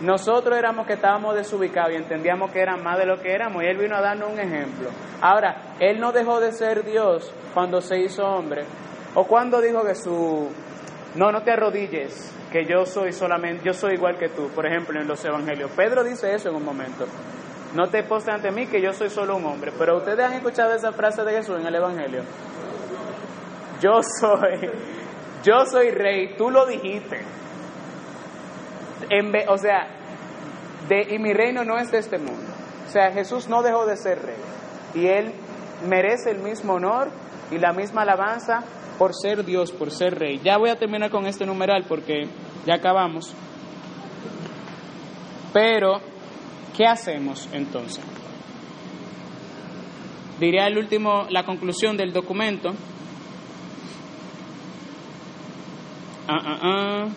[SPEAKER 1] Nosotros éramos que estábamos desubicados y entendíamos que eran más de lo que éramos y Él vino a darnos un ejemplo. Ahora, Él no dejó de ser Dios cuando se hizo hombre o cuando dijo su... No, no te arrodilles, que yo soy solamente, yo soy igual que tú, por ejemplo, en los evangelios. Pedro dice eso en un momento. No te postes ante mí que yo soy solo un hombre. Pero ustedes han escuchado esa frase de Jesús en el Evangelio. Yo soy, yo soy rey, tú lo dijiste. O sea, y mi reino no es de este mundo. O sea, Jesús no dejó de ser rey. Y él merece el mismo honor y la misma alabanza por ser Dios, por ser rey. Ya voy a terminar con este numeral porque ya acabamos. Pero ¿Qué hacemos entonces? Diría el último, la conclusión del documento. Ah, ah, ah.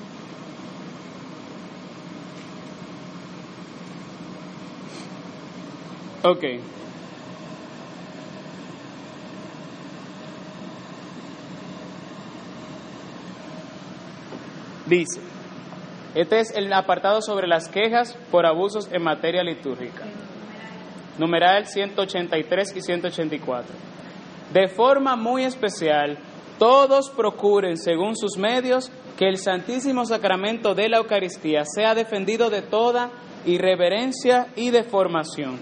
[SPEAKER 1] Ok. Dice, este es el apartado sobre las quejas por abusos en materia litúrgica. Numeral 183 y 184. De forma muy especial, todos procuren, según sus medios, que el Santísimo Sacramento de la Eucaristía sea defendido de toda irreverencia y deformación,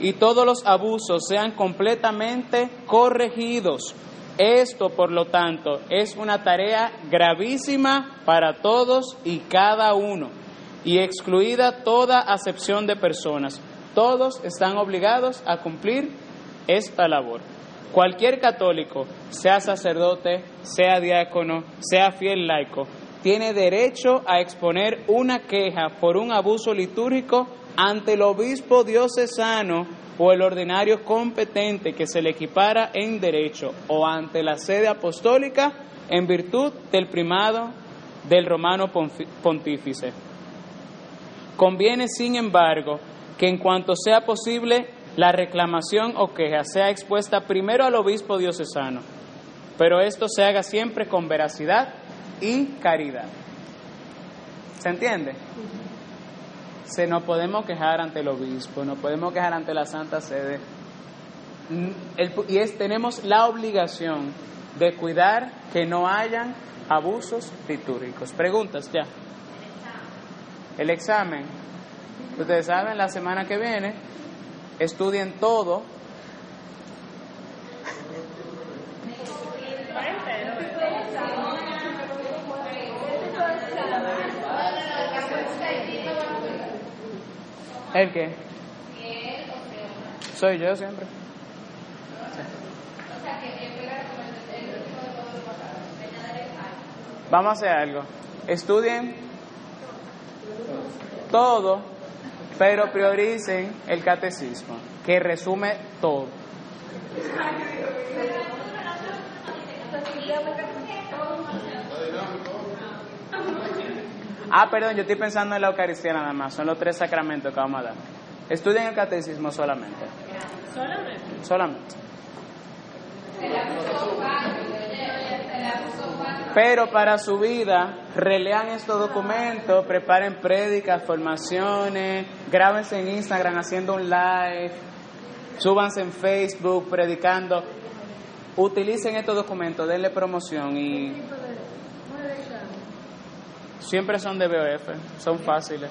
[SPEAKER 1] y todos los abusos sean completamente corregidos esto, por lo tanto, es una tarea gravísima para todos y cada uno, y excluida toda acepción de personas. Todos están obligados a cumplir esta labor. Cualquier católico, sea sacerdote, sea diácono, sea fiel laico, tiene derecho a exponer una queja por un abuso litúrgico ante el obispo diocesano o el ordinario competente que se le equipara en derecho o ante la sede apostólica en virtud del primado del romano pontífice. Conviene, sin embargo, que en cuanto sea posible, la reclamación o queja sea expuesta primero al obispo diocesano, pero esto se haga siempre con veracidad y caridad. ¿Se entiende? Se nos podemos quejar ante el obispo, nos podemos quejar ante la Santa Sede. y es, tenemos la obligación de cuidar que no hayan abusos litúrgicos. Preguntas ya. El examen. Ustedes saben, la semana que viene, estudien todo. ¿El qué? Soy yo siempre. Vamos a hacer algo. Estudien todo, pero prioricen el catecismo, que resume todo. Ah, perdón, yo estoy pensando en la Eucaristía nada más. Son los tres sacramentos que vamos a dar. Estudien el catecismo solamente.
[SPEAKER 2] Solamente.
[SPEAKER 1] Solamente. Pero para su vida, relean estos documentos, preparen prédicas, formaciones, grábense en Instagram haciendo un live, súbanse en Facebook predicando. Utilicen estos documentos, denle promoción y siempre son de BOF, son fáciles.